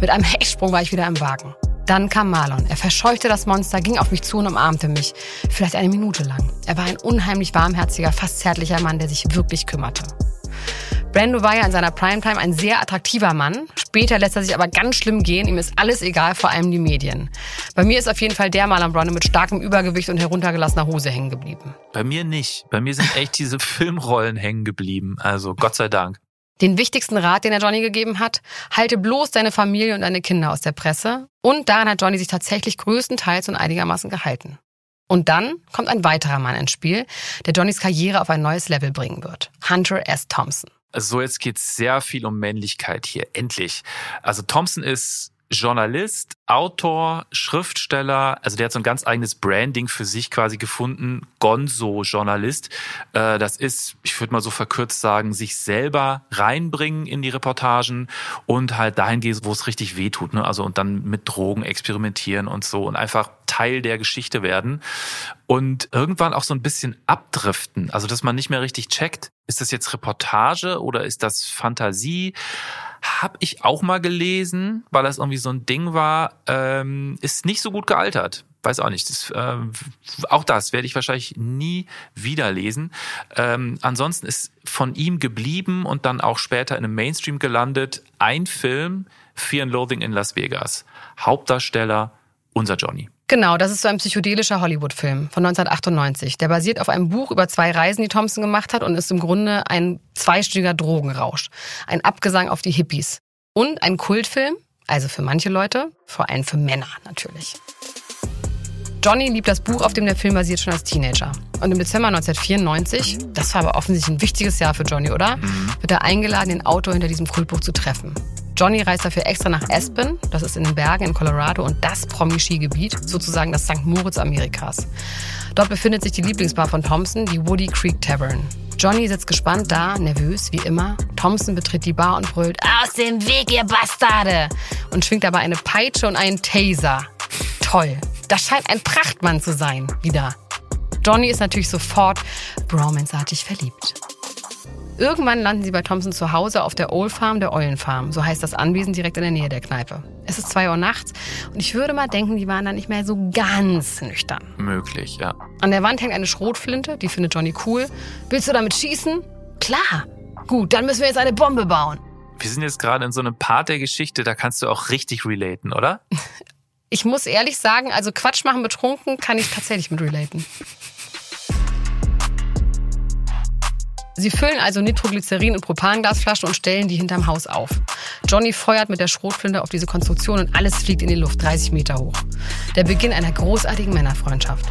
Mit einem Hechtsprung war ich wieder im Wagen. Dann kam Marlon. Er verscheuchte das Monster, ging auf mich zu und umarmte mich. Vielleicht eine Minute lang. Er war ein unheimlich warmherziger, fast zärtlicher Mann, der sich wirklich kümmerte. Brando war ja in seiner Primetime ein sehr attraktiver Mann. Später lässt er sich aber ganz schlimm gehen. Ihm ist alles egal, vor allem die Medien. Bei mir ist auf jeden Fall der Marlon Brando mit starkem Übergewicht und heruntergelassener Hose hängen geblieben. Bei mir nicht. Bei mir sind echt diese Filmrollen hängen geblieben. Also Gott sei Dank. Den wichtigsten Rat, den er Johnny gegeben hat, halte bloß deine Familie und deine Kinder aus der Presse. Und daran hat Johnny sich tatsächlich größtenteils und einigermaßen gehalten. Und dann kommt ein weiterer Mann ins Spiel, der Johnnys Karriere auf ein neues Level bringen wird. Hunter S. Thompson. Also so, jetzt geht's sehr viel um Männlichkeit hier. Endlich. Also Thompson ist Journalist, Autor, Schriftsteller, also der hat so ein ganz eigenes Branding für sich quasi gefunden, Gonzo-Journalist. Äh, Das ist, ich würde mal so verkürzt sagen, sich selber reinbringen in die Reportagen und halt dahin gehen, wo es richtig weh tut. Ne? Also und dann mit Drogen experimentieren und so und einfach Teil der Geschichte werden und irgendwann auch so ein bisschen abdriften. Also dass man nicht mehr richtig checkt, ist das jetzt Reportage oder ist das Fantasie? Hab ich auch mal gelesen, weil das irgendwie so ein Ding war, ähm, ist nicht so gut gealtert. Weiß auch nicht. Das, ähm, auch das werde ich wahrscheinlich nie wieder lesen. Ähm, ansonsten ist von ihm geblieben und dann auch später in einem Mainstream gelandet ein Film, Fear and Loathing in Las Vegas. Hauptdarsteller unser Johnny. Genau, das ist so ein psychedelischer Hollywood-Film von 1998. Der basiert auf einem Buch über zwei Reisen, die Thompson gemacht hat und ist im Grunde ein zweistündiger Drogenrausch. Ein Abgesang auf die Hippies. Und ein Kultfilm, also für manche Leute, vor allem für Männer natürlich. Johnny liebt das Buch, auf dem der Film basiert, schon als Teenager. Und im Dezember 1994, das war aber offensichtlich ein wichtiges Jahr für Johnny, oder? Wird er eingeladen, den Autor hinter diesem Kultbuch zu treffen. Johnny reist dafür extra nach Aspen, das ist in den Bergen in Colorado und das Promi-Skigebiet, sozusagen das St. Moritz Amerikas. Dort befindet sich die Lieblingsbar von Thompson, die Woody Creek Tavern. Johnny sitzt gespannt da, nervös wie immer. Thompson betritt die Bar und brüllt, aus dem Weg, ihr Bastarde! Und schwingt dabei eine Peitsche und einen Taser. Toll. Das scheint ein Prachtmann zu sein, wieder. Johnny ist natürlich sofort bromance-artig verliebt. Irgendwann landen sie bei Thompson zu Hause auf der Old Farm der Eulenfarm. So heißt das Anwesen direkt in der Nähe der Kneipe. Es ist zwei Uhr nachts und ich würde mal denken, die waren da nicht mehr so ganz nüchtern. Möglich, ja. An der Wand hängt eine Schrotflinte, die findet Johnny cool. Willst du damit schießen? Klar. Gut, dann müssen wir jetzt eine Bombe bauen. Wir sind jetzt gerade in so einem Part der Geschichte, da kannst du auch richtig relaten, oder? Ich muss ehrlich sagen, also Quatsch machen betrunken kann ich tatsächlich mit relaten. Sie füllen also Nitroglycerin in Propanglasflaschen und stellen die hinterm Haus auf. Johnny feuert mit der Schrotflinte auf diese Konstruktion und alles fliegt in die Luft, 30 Meter hoch. Der Beginn einer großartigen Männerfreundschaft.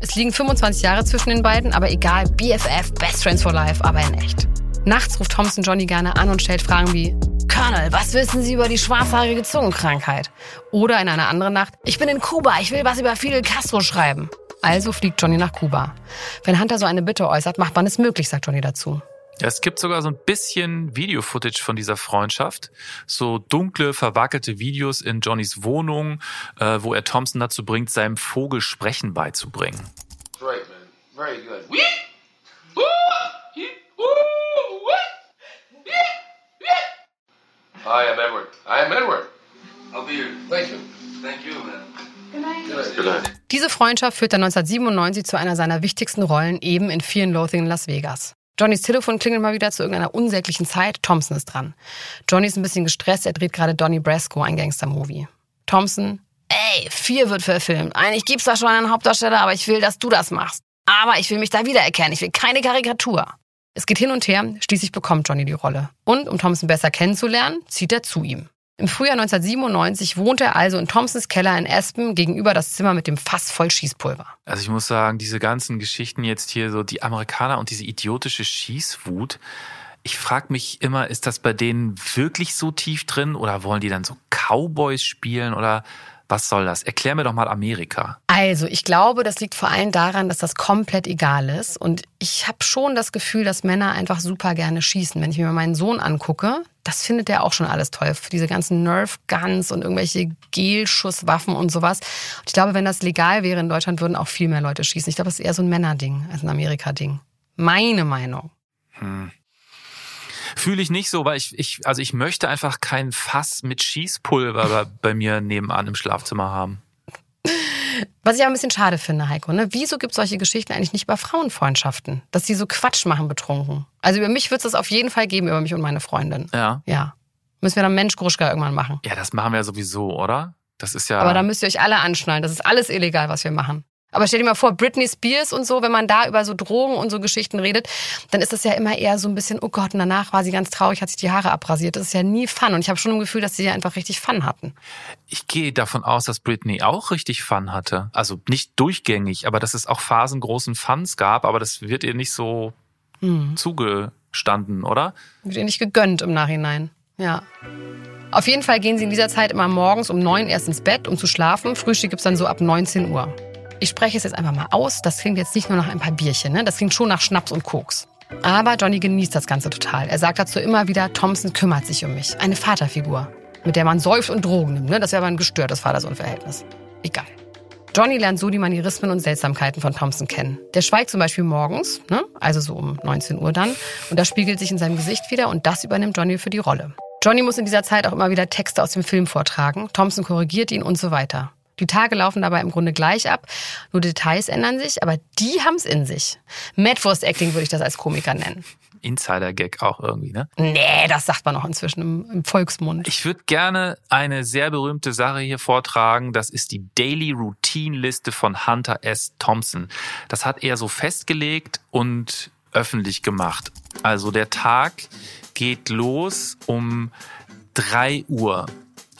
Es liegen 25 Jahre zwischen den beiden, aber egal, BFF, Best Friends for Life, aber in echt. Nachts ruft Thompson Johnny gerne an und stellt Fragen wie Colonel, was wissen Sie über die schwarzhaarige Zungenkrankheit? Oder in einer anderen Nacht, ich bin in Kuba, ich will was über Fidel Castro schreiben. Also fliegt Johnny nach Kuba. Wenn Hunter so eine Bitte äußert, macht man es möglich, sagt Johnny dazu. Es gibt sogar so ein bisschen Video-Footage von dieser Freundschaft. So dunkle, verwackelte Videos in Johnnys Wohnung, äh, wo er Thompson dazu bringt, seinem Vogel Sprechen beizubringen. Great, man. Very good. I am Edward. I am Edward. I'll be here. Thank you. Thank you, man. Diese Freundschaft führt dann 1997 zu einer seiner wichtigsten Rollen eben in Fear and Loathing in Las Vegas. Johnnys Telefon klingelt mal wieder zu irgendeiner unsäglichen Zeit. Thompson ist dran. Johnny ist ein bisschen gestresst. Er dreht gerade Donnie Brasco, ein Gangster-Movie. Thompson, ey, vier wird verfilmt. Eigentlich gibt's da schon einen Hauptdarsteller, aber ich will, dass du das machst. Aber ich will mich da wiedererkennen. Ich will keine Karikatur. Es geht hin und her. Schließlich bekommt Johnny die Rolle. Und um Thompson besser kennenzulernen, zieht er zu ihm. Im Frühjahr 1997 wohnt er also in Thompsons Keller in Aspen gegenüber das Zimmer mit dem Fass voll Schießpulver. Also ich muss sagen, diese ganzen Geschichten jetzt hier, so die Amerikaner und diese idiotische Schießwut, ich frage mich immer, ist das bei denen wirklich so tief drin oder wollen die dann so Cowboys spielen oder was soll das? Erklär mir doch mal Amerika. Also, ich glaube, das liegt vor allem daran, dass das komplett egal ist. Und ich habe schon das Gefühl, dass Männer einfach super gerne schießen. Wenn ich mir meinen Sohn angucke, das findet er auch schon alles toll. Diese ganzen Nerf Guns und irgendwelche Gelschusswaffen und sowas. Und ich glaube, wenn das legal wäre in Deutschland, würden auch viel mehr Leute schießen. Ich glaube, das ist eher so ein Männerding als ein Amerika-Ding. Meine Meinung. Hm. Fühle ich nicht so, weil ich, ich, also ich möchte einfach kein Fass mit Schießpulver bei- bei mir nebenan im Schlafzimmer haben. Was ich aber ein bisschen schade finde, Heiko, ne? Wieso gibt es solche Geschichten eigentlich nicht über Frauenfreundschaften? Dass die so Quatsch machen betrunken. Also über mich wird es das auf jeden Fall geben, über mich und meine Freundin. Ja. Ja. Müssen wir dann Mensch Gruschka irgendwann machen. Ja, das machen wir ja sowieso, oder? Das ist ja. Aber da müsst ihr euch alle anschnallen. Das ist alles illegal, was wir machen. Aber stell dir mal vor, Britney Spears und so, wenn man da über so Drogen und so Geschichten redet, dann ist das ja immer eher so ein bisschen, oh Gott, und danach war sie ganz traurig, hat sich die Haare abrasiert. Das ist ja nie Fun. Und ich habe schon ein Gefühl, dass sie ja einfach richtig Fun hatten. ich gehe davon aus, dass Britney auch richtig Fun hatte. Also nicht durchgängig, aber dass es auch Phasen großen Funs gab, aber das wird ihr nicht so Hm. zugestanden, oder? Wird ihr nicht gegönnt im Nachhinein. Ja. Auf jeden Fall gehen sie in dieser Zeit immer morgens um neun erst ins Bett, um zu schlafen. Frühstück gibt's dann so ab 19 Uhr. Ich spreche es jetzt einfach mal aus. Das klingt jetzt nicht nur nach ein paar Bierchen, ne? Das klingt schon nach Schnaps und Koks. Aber Johnny genießt das Ganze total. Er sagt dazu immer wieder, Thompson kümmert sich um mich. Eine Vaterfigur, mit der man säuft und Drogen nimmt. Ne? Das wäre aber ein gestörtes Vater-Sohn-Verhältnis. Egal. Johnny lernt so die Manierismen und Seltsamkeiten von Thompson kennen. Der schweigt zum Beispiel morgens, ne? also so um 19 Uhr dann, und das spiegelt sich in seinem Gesicht wieder und das übernimmt Johnny für die Rolle. Johnny muss in dieser Zeit auch immer wieder Texte aus dem Film vortragen, Thompson korrigiert ihn und so weiter. Die Tage laufen dabei im Grunde gleich ab, nur Details ändern sich, aber die haben's in sich. Madwurst-Acting würde ich das als Komiker nennen. Insider-Gag auch irgendwie, ne? Nee, das sagt man auch inzwischen im, im Volksmund. Ich würde gerne eine sehr berühmte Sache hier vortragen. Das ist die Daily Routine Liste von Hunter S. Thompson. Das hat er so festgelegt und öffentlich gemacht. Also der Tag geht los um drei Uhr.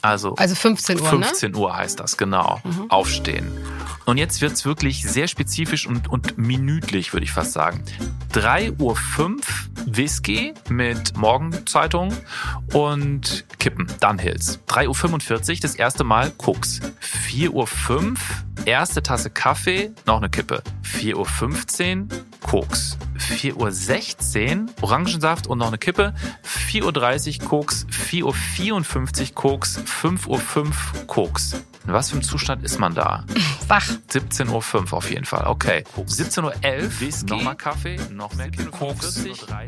Also, Also 15 Uhr, ne? 15 Uhr heißt das, genau. Aufstehen. Und jetzt wird's wirklich sehr spezifisch und, und minütlich, würde ich fast sagen. 3.05 Uhr Whisky mit Morgenzeitung und Kippen, Dunhills. 3.45 Uhr das erste Mal Koks. 4.05 Uhr erste Tasse Kaffee, noch eine Kippe. 4.15 Uhr Koks. 4.16 Uhr Orangensaft und noch eine Kippe. 4.30 Uhr Koks. 4.54 Uhr Koks. 5.05 Uhr Koks. In was für einem Zustand ist man da? Wach. 17.05 Uhr auf jeden Fall. Okay. 17.11 Uhr Whisky. Nochmal Kaffee. Noch mehr Koks.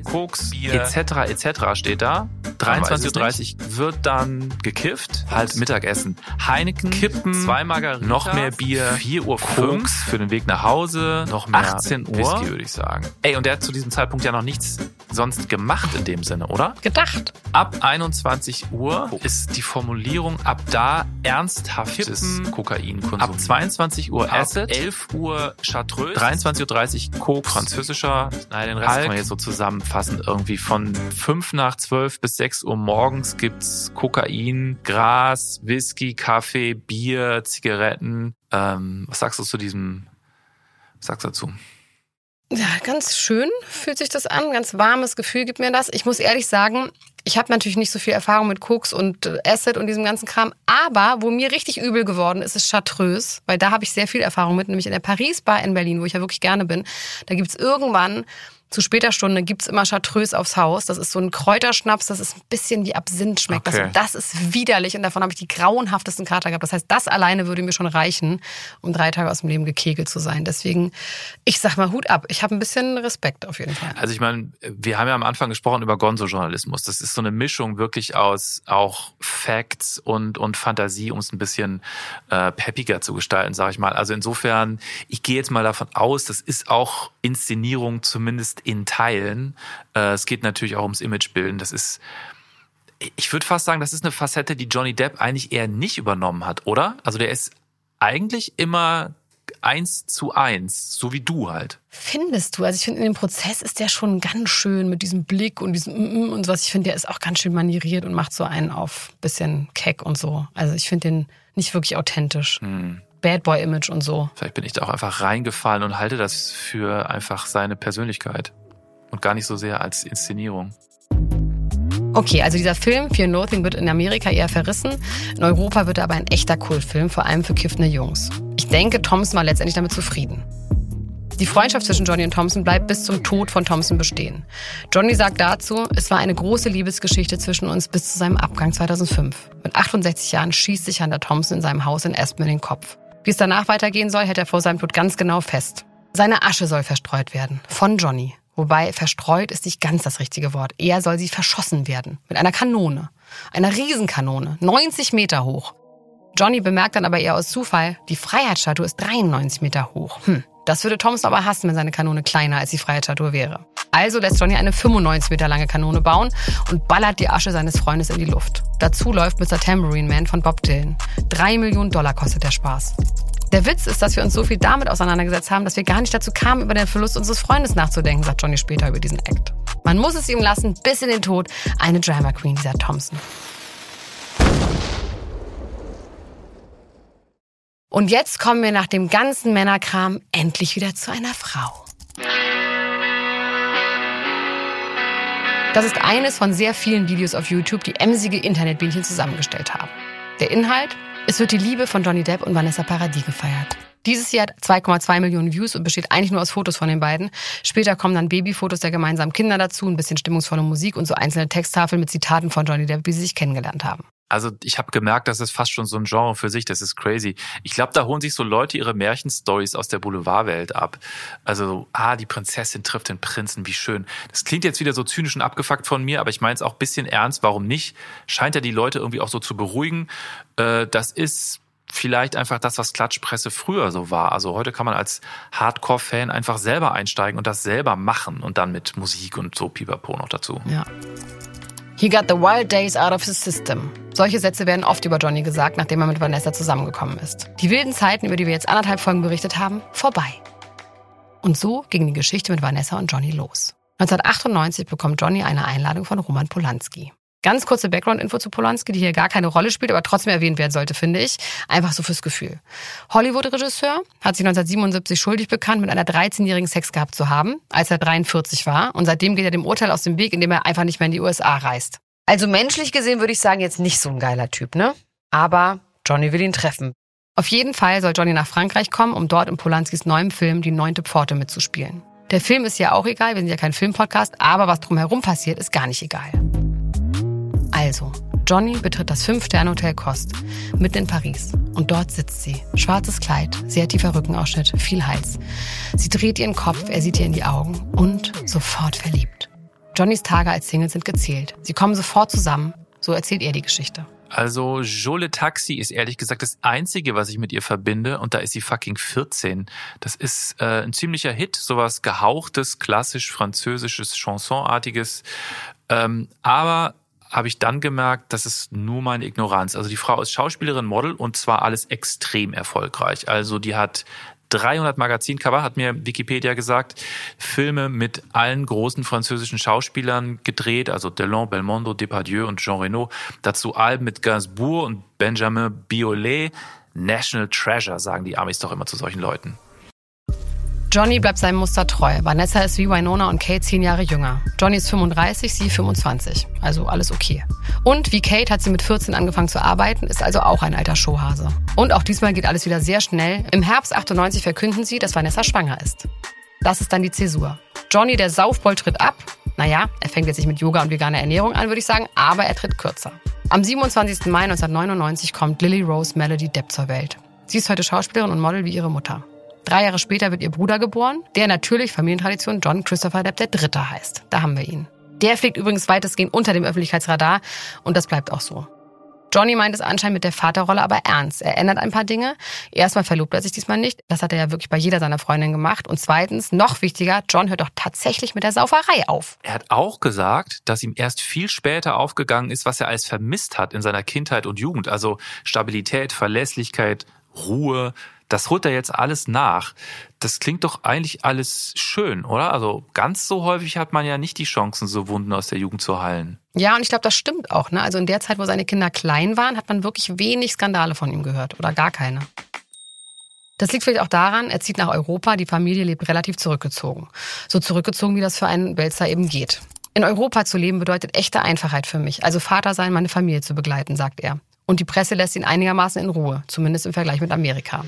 Koks. Bier. Etc. etc. steht da. 23.30 Uhr wird dann gekifft. Halt Mittagessen. Heineken. Kippen. Zwei Margarita. Noch mehr Bier. 4 Uhr Koks für den Weg nach Hause. Noch mehr 18 Uhr. Whisky würde ich sagen. Ey, und der hat zu diesem Zeitpunkt ja noch nichts sonst gemacht in dem Sinne, oder? Gedacht. Ab 21 Uhr ist die Formulierung ab da ernsthaftes Kokainkonsum. Ab 22 Uhr Acid, 11 Uhr Chartreuse, 23.30 Uhr Coke, französischer, nein, den Rest kann man jetzt so zusammenfassen. Irgendwie von 5 nach 12 bis 6 Uhr morgens gibt's Kokain, Gras, Whisky, Kaffee, Bier, Zigaretten. Ähm, was sagst du zu diesem, was sagst du dazu? Ja, ganz schön fühlt sich das an. Ganz warmes Gefühl gibt mir das. Ich muss ehrlich sagen, ich habe natürlich nicht so viel Erfahrung mit Koks und äh, Acid und diesem ganzen Kram. Aber wo mir richtig übel geworden ist, ist Chartreuse. Weil da habe ich sehr viel Erfahrung mit, nämlich in der Paris Bar in Berlin, wo ich ja wirklich gerne bin. Da gibt's irgendwann zu später Stunde gibt's immer Chartreuse aufs Haus. Das ist so ein Kräuterschnaps, das ist ein bisschen wie Absinth schmeckt. Okay. Das, das ist widerlich und davon habe ich die grauenhaftesten Kater gehabt. Das heißt, das alleine würde mir schon reichen, um drei Tage aus dem Leben gekegelt zu sein. Deswegen, ich sag mal Hut ab. Ich habe ein bisschen Respekt auf jeden Fall. Also ich meine, wir haben ja am Anfang gesprochen über Gonzo-Journalismus. Das ist so eine Mischung wirklich aus auch Facts und, und Fantasie, um es ein bisschen äh, peppiger zu gestalten, sage ich mal. Also insofern, ich gehe jetzt mal davon aus, das ist auch Inszenierung zumindest in Teilen. Äh, es geht natürlich auch ums Imagebilden. Das ist, ich würde fast sagen, das ist eine Facette, die Johnny Depp eigentlich eher nicht übernommen hat, oder? Also der ist eigentlich immer eins zu eins, so wie du halt. Findest du? Also ich finde, in dem Prozess ist der schon ganz schön mit diesem Blick und diesem mm, mm und sowas. Ich finde, der ist auch ganz schön manieriert und macht so einen auf bisschen keck und so. Also ich finde den nicht wirklich authentisch. Hm. Bad Boy Image und so. Vielleicht bin ich da auch einfach reingefallen und halte das für einfach seine Persönlichkeit und gar nicht so sehr als Inszenierung. Okay, also dieser Film Fear Nothing wird in Amerika eher verrissen. In Europa wird er aber ein echter Kultfilm, vor allem für kiffende Jungs. Ich denke, Thompson war letztendlich damit zufrieden. Die Freundschaft zwischen Johnny und Thompson bleibt bis zum Tod von Thompson bestehen. Johnny sagt dazu, es war eine große Liebesgeschichte zwischen uns bis zu seinem Abgang 2005. Mit 68 Jahren schießt sich Hunter Thompson in seinem Haus in Aspen in den Kopf. Wie es danach weitergehen soll, hält er vor seinem Tod ganz genau fest. Seine Asche soll verstreut werden. Von Johnny. Wobei verstreut ist nicht ganz das richtige Wort. Eher soll sie verschossen werden. Mit einer Kanone. Einer Riesenkanone. 90 Meter hoch. Johnny bemerkt dann aber eher aus Zufall, die Freiheitsstatue ist 93 Meter hoch. Hm. Das würde Thompson aber hassen, wenn seine Kanone kleiner als die Freiheitsstatue wäre. Also lässt Johnny eine 95 Meter lange Kanone bauen und ballert die Asche seines Freundes in die Luft. Dazu läuft Mr. Tambourine Man von Bob Dylan. Drei Millionen Dollar kostet der Spaß. Der Witz ist, dass wir uns so viel damit auseinandergesetzt haben, dass wir gar nicht dazu kamen, über den Verlust unseres Freundes nachzudenken, sagt Johnny später über diesen Act. Man muss es ihm lassen, bis in den Tod, eine Drama Queen, dieser Thompson. Und jetzt kommen wir nach dem ganzen Männerkram endlich wieder zu einer Frau. Das ist eines von sehr vielen Videos auf YouTube, die emsige Internetbienchen zusammengestellt haben. Der Inhalt? Es wird die Liebe von Johnny Depp und Vanessa Paradis gefeiert. Dieses Jahr hat 2,2 Millionen Views und besteht eigentlich nur aus Fotos von den beiden. Später kommen dann Babyfotos der gemeinsamen Kinder dazu, ein bisschen stimmungsvolle Musik und so einzelne Texttafeln mit Zitaten von Johnny Depp, wie sie sich kennengelernt haben. Also ich habe gemerkt, das ist fast schon so ein Genre für sich, das ist crazy. Ich glaube, da holen sich so Leute ihre Märchenstories aus der Boulevardwelt ab. Also, ah, die Prinzessin trifft den Prinzen, wie schön. Das klingt jetzt wieder so zynisch und abgefuckt von mir, aber ich meine es auch ein bisschen ernst, warum nicht? Scheint ja die Leute irgendwie auch so zu beruhigen. Äh, das ist vielleicht einfach das, was Klatschpresse früher so war. Also heute kann man als Hardcore-Fan einfach selber einsteigen und das selber machen und dann mit Musik und so Pipapo noch dazu. Ja. He got the wild days out of his system. Solche Sätze werden oft über Johnny gesagt, nachdem er mit Vanessa zusammengekommen ist. Die wilden Zeiten, über die wir jetzt anderthalb Folgen berichtet haben, vorbei. Und so ging die Geschichte mit Vanessa und Johnny los. 1998 bekommt Johnny eine Einladung von Roman Polanski. Ganz kurze Background-Info zu Polanski, die hier gar keine Rolle spielt, aber trotzdem erwähnt werden sollte, finde ich. Einfach so fürs Gefühl. Hollywood-Regisseur hat sich 1977 schuldig bekannt, mit einer 13-jährigen Sex gehabt zu haben, als er 43 war. Und seitdem geht er dem Urteil aus dem Weg, indem er einfach nicht mehr in die USA reist. Also menschlich gesehen würde ich sagen, jetzt nicht so ein geiler Typ, ne? Aber Johnny will ihn treffen. Auf jeden Fall soll Johnny nach Frankreich kommen, um dort in Polanskis neuem Film Die neunte Pforte mitzuspielen. Der Film ist ja auch egal, wir sind ja kein Filmpodcast, aber was drumherum passiert, ist gar nicht egal. Also, Johnny betritt das Fünf-Sterne-Hotel Kost, mitten in Paris. Und dort sitzt sie. Schwarzes Kleid, sehr tiefer Rückenausschnitt, viel Hals. Sie dreht ihren Kopf, er sieht ihr in die Augen und sofort verliebt. Johnnys Tage als Single sind gezählt. Sie kommen sofort zusammen. So erzählt er die Geschichte. Also Jole Taxi ist ehrlich gesagt das Einzige, was ich mit ihr verbinde. Und da ist sie fucking 14. Das ist äh, ein ziemlicher Hit, sowas gehauchtes, klassisch französisches, Chansonartiges. Ähm, aber habe ich dann gemerkt, das ist nur meine Ignoranz. Also die Frau ist Schauspielerin, Model und zwar alles extrem erfolgreich. Also die hat 300 Magazincover, hat mir Wikipedia gesagt, Filme mit allen großen französischen Schauspielern gedreht, also Delon, Belmondo, Depardieu und Jean Reno. Dazu Alben mit Gainsbourg und Benjamin Biolay. National Treasure, sagen die Amis doch immer zu solchen Leuten. Johnny bleibt seinem Muster treu. Vanessa ist wie Winona und Kate zehn Jahre jünger. Johnny ist 35, sie 25. Also alles okay. Und wie Kate hat sie mit 14 angefangen zu arbeiten, ist also auch ein alter Showhase. Und auch diesmal geht alles wieder sehr schnell. Im Herbst 98 verkünden sie, dass Vanessa schwanger ist. Das ist dann die Zäsur. Johnny, der Saufbold, tritt ab. Naja, er fängt jetzt nicht mit Yoga und veganer Ernährung an, würde ich sagen, aber er tritt kürzer. Am 27. Mai 1999 kommt Lily Rose Melody Depp zur Welt. Sie ist heute Schauspielerin und Model wie ihre Mutter. Drei Jahre später wird ihr Bruder geboren, der natürlich Familientradition John Christopher Depp der Dritte heißt. Da haben wir ihn. Der fliegt übrigens weitestgehend unter dem Öffentlichkeitsradar und das bleibt auch so. Johnny meint es anscheinend mit der Vaterrolle aber ernst. Er ändert ein paar Dinge. Erstmal verlobt er sich diesmal nicht. Das hat er ja wirklich bei jeder seiner Freundinnen gemacht. Und zweitens, noch wichtiger, John hört doch tatsächlich mit der Sauferei auf. Er hat auch gesagt, dass ihm erst viel später aufgegangen ist, was er alles vermisst hat in seiner Kindheit und Jugend. Also Stabilität, Verlässlichkeit, Ruhe, das holt er jetzt alles nach. Das klingt doch eigentlich alles schön, oder? Also ganz so häufig hat man ja nicht die Chancen, so Wunden aus der Jugend zu heilen. Ja, und ich glaube, das stimmt auch. Ne? Also in der Zeit, wo seine Kinder klein waren, hat man wirklich wenig Skandale von ihm gehört oder gar keine. Das liegt vielleicht auch daran, er zieht nach Europa, die Familie lebt relativ zurückgezogen. So zurückgezogen, wie das für einen Wälzer eben geht. In Europa zu leben bedeutet echte Einfachheit für mich. Also Vater sein, meine Familie zu begleiten, sagt er. Und die Presse lässt ihn einigermaßen in Ruhe, zumindest im Vergleich mit Amerika.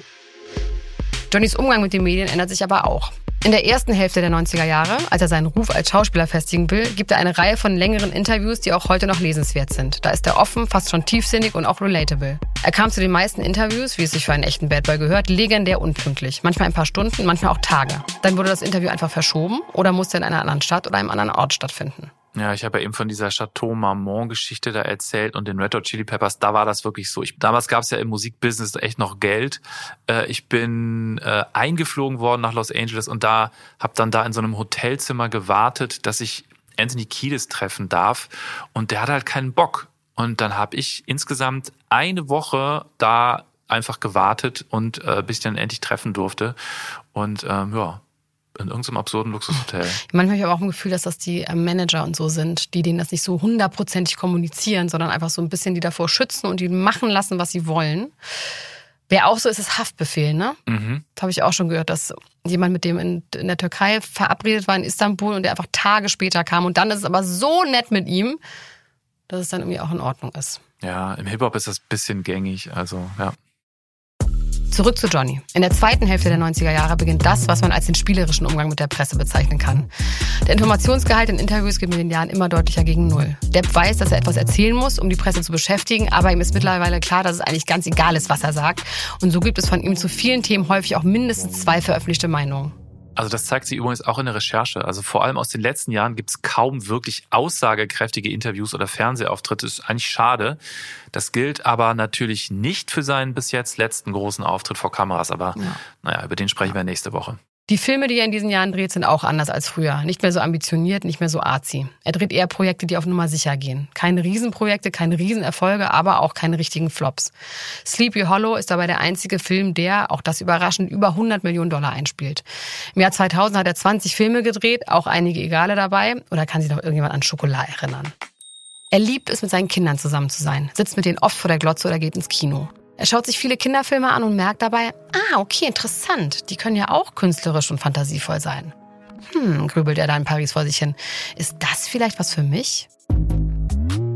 Johnnys Umgang mit den Medien ändert sich aber auch. In der ersten Hälfte der 90er Jahre, als er seinen Ruf als Schauspieler festigen will, gibt er eine Reihe von längeren Interviews, die auch heute noch lesenswert sind. Da ist er offen, fast schon tiefsinnig und auch relatable. Er kam zu den meisten Interviews, wie es sich für einen echten Bad Boy gehört, legendär unpünktlich. Manchmal ein paar Stunden, manchmal auch Tage. Dann wurde das Interview einfach verschoben oder musste in einer anderen Stadt oder einem anderen Ort stattfinden. Ja, ich habe ja eben von dieser Chateau Marmont Geschichte da erzählt und den Red Hot Chili Peppers, da war das wirklich so. Ich, damals gab es ja im Musikbusiness echt noch Geld. Äh, ich bin äh, eingeflogen worden nach Los Angeles und da habe dann da in so einem Hotelzimmer gewartet, dass ich Anthony Kiedis treffen darf und der hatte halt keinen Bock. Und dann habe ich insgesamt eine Woche da einfach gewartet und äh, bis ich dann endlich treffen durfte. Und ähm, ja, in irgendeinem absurden Luxushotel. Manchmal habe ich aber auch ein Gefühl, dass das die äh, Manager und so sind, die denen das nicht so hundertprozentig kommunizieren, sondern einfach so ein bisschen die davor schützen und die machen lassen, was sie wollen. Wer auch so ist, ist Haftbefehl, ne? Mhm. Das habe ich auch schon gehört, dass jemand mit dem in, in, der Türkei verabredet war in Istanbul und der einfach Tage später kam. Und dann ist es aber so nett mit ihm, dass es dann irgendwie auch in Ordnung ist. Ja, im Hip-Hop ist das ein bisschen gängig, also ja. Zurück zu Johnny. In der zweiten Hälfte der 90er Jahre beginnt das, was man als den spielerischen Umgang mit der Presse bezeichnen kann. Der Informationsgehalt in Interviews geht mit den Jahren immer deutlicher gegen Null. Depp weiß, dass er etwas erzählen muss, um die Presse zu beschäftigen, aber ihm ist mittlerweile klar, dass es eigentlich ganz egal ist, was er sagt. Und so gibt es von ihm zu vielen Themen häufig auch mindestens zwei veröffentlichte Meinungen. Also das zeigt sich übrigens auch in der Recherche. Also vor allem aus den letzten Jahren gibt es kaum wirklich aussagekräftige Interviews oder Fernsehauftritte. Das ist eigentlich schade. Das gilt aber natürlich nicht für seinen bis jetzt letzten großen Auftritt vor Kameras. Aber ja. naja, über den sprechen wir nächste Woche. Die Filme, die er in diesen Jahren dreht, sind auch anders als früher. Nicht mehr so ambitioniert, nicht mehr so arzi. Er dreht eher Projekte, die auf Nummer sicher gehen. Keine Riesenprojekte, keine Riesenerfolge, aber auch keine richtigen Flops. Sleepy Hollow ist dabei der einzige Film, der, auch das überraschend, über 100 Millionen Dollar einspielt. Im Jahr 2000 hat er 20 Filme gedreht, auch einige Egale dabei. Oder kann sich noch irgendjemand an Schokolade erinnern? Er liebt es, mit seinen Kindern zusammen zu sein, sitzt mit denen oft vor der Glotze oder geht ins Kino. Er schaut sich viele Kinderfilme an und merkt dabei, ah, okay, interessant, die können ja auch künstlerisch und fantasievoll sein. Hm, grübelt er da in Paris vor sich hin. Ist das vielleicht was für mich?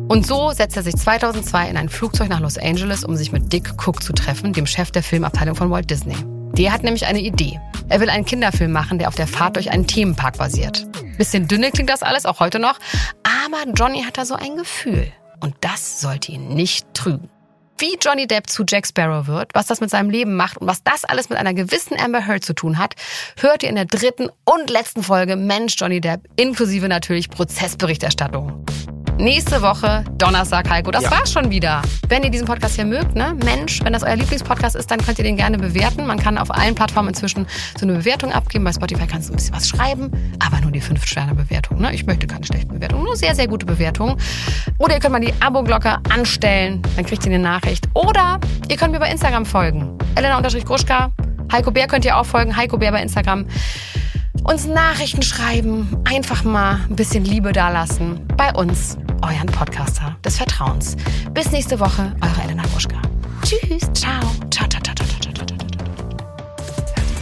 Und so setzt er sich 2002 in ein Flugzeug nach Los Angeles, um sich mit Dick Cook zu treffen, dem Chef der Filmabteilung von Walt Disney. Der hat nämlich eine Idee. Er will einen Kinderfilm machen, der auf der Fahrt durch einen Themenpark basiert. Bisschen dünne klingt das alles, auch heute noch. Aber Johnny hat da so ein Gefühl. Und das sollte ihn nicht trügen wie Johnny Depp zu Jack Sparrow wird, was das mit seinem Leben macht und was das alles mit einer gewissen Amber Heard zu tun hat, hört ihr in der dritten und letzten Folge Mensch Johnny Depp, inklusive natürlich Prozessberichterstattung. Nächste Woche, Donnerstag, Heiko. Das ja. war's schon wieder. Wenn ihr diesen Podcast hier mögt, ne? Mensch, wenn das euer Lieblingspodcast ist, dann könnt ihr den gerne bewerten. Man kann auf allen Plattformen inzwischen so eine Bewertung abgeben. Bei Spotify kannst du ein bisschen was schreiben, aber nur die 5-Sterne-Bewertung. Ne? Ich möchte keine schlechten Bewertungen, nur sehr, sehr gute Bewertungen. Oder ihr könnt mal die Abo-Glocke anstellen, dann kriegt ihr eine Nachricht. Oder ihr könnt mir bei Instagram folgen. Elena-Gruschka. Heiko Bär könnt ihr auch folgen. Heiko Bär bei Instagram uns Nachrichten schreiben, einfach mal ein bisschen Liebe dalassen. Bei uns, euren Podcaster des Vertrauens. Bis nächste Woche, eure Elena Gruschka. Tschüss, ciao. Ciao, ciao, ciao, ciao, ciao, ciao, ciao.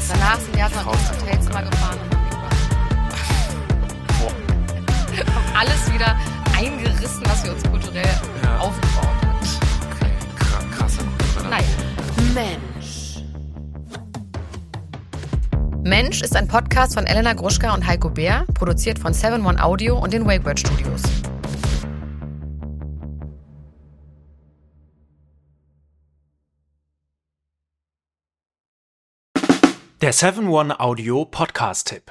Danach sind wir erstmal ins Hotelzimmer gefahren haben alles wieder Mensch ist ein Podcast von Elena Gruschka und Heiko Bär, produziert von 7 One Audio und den Wakeword Studios. Der 7-One-Audio Podcast-Tipp.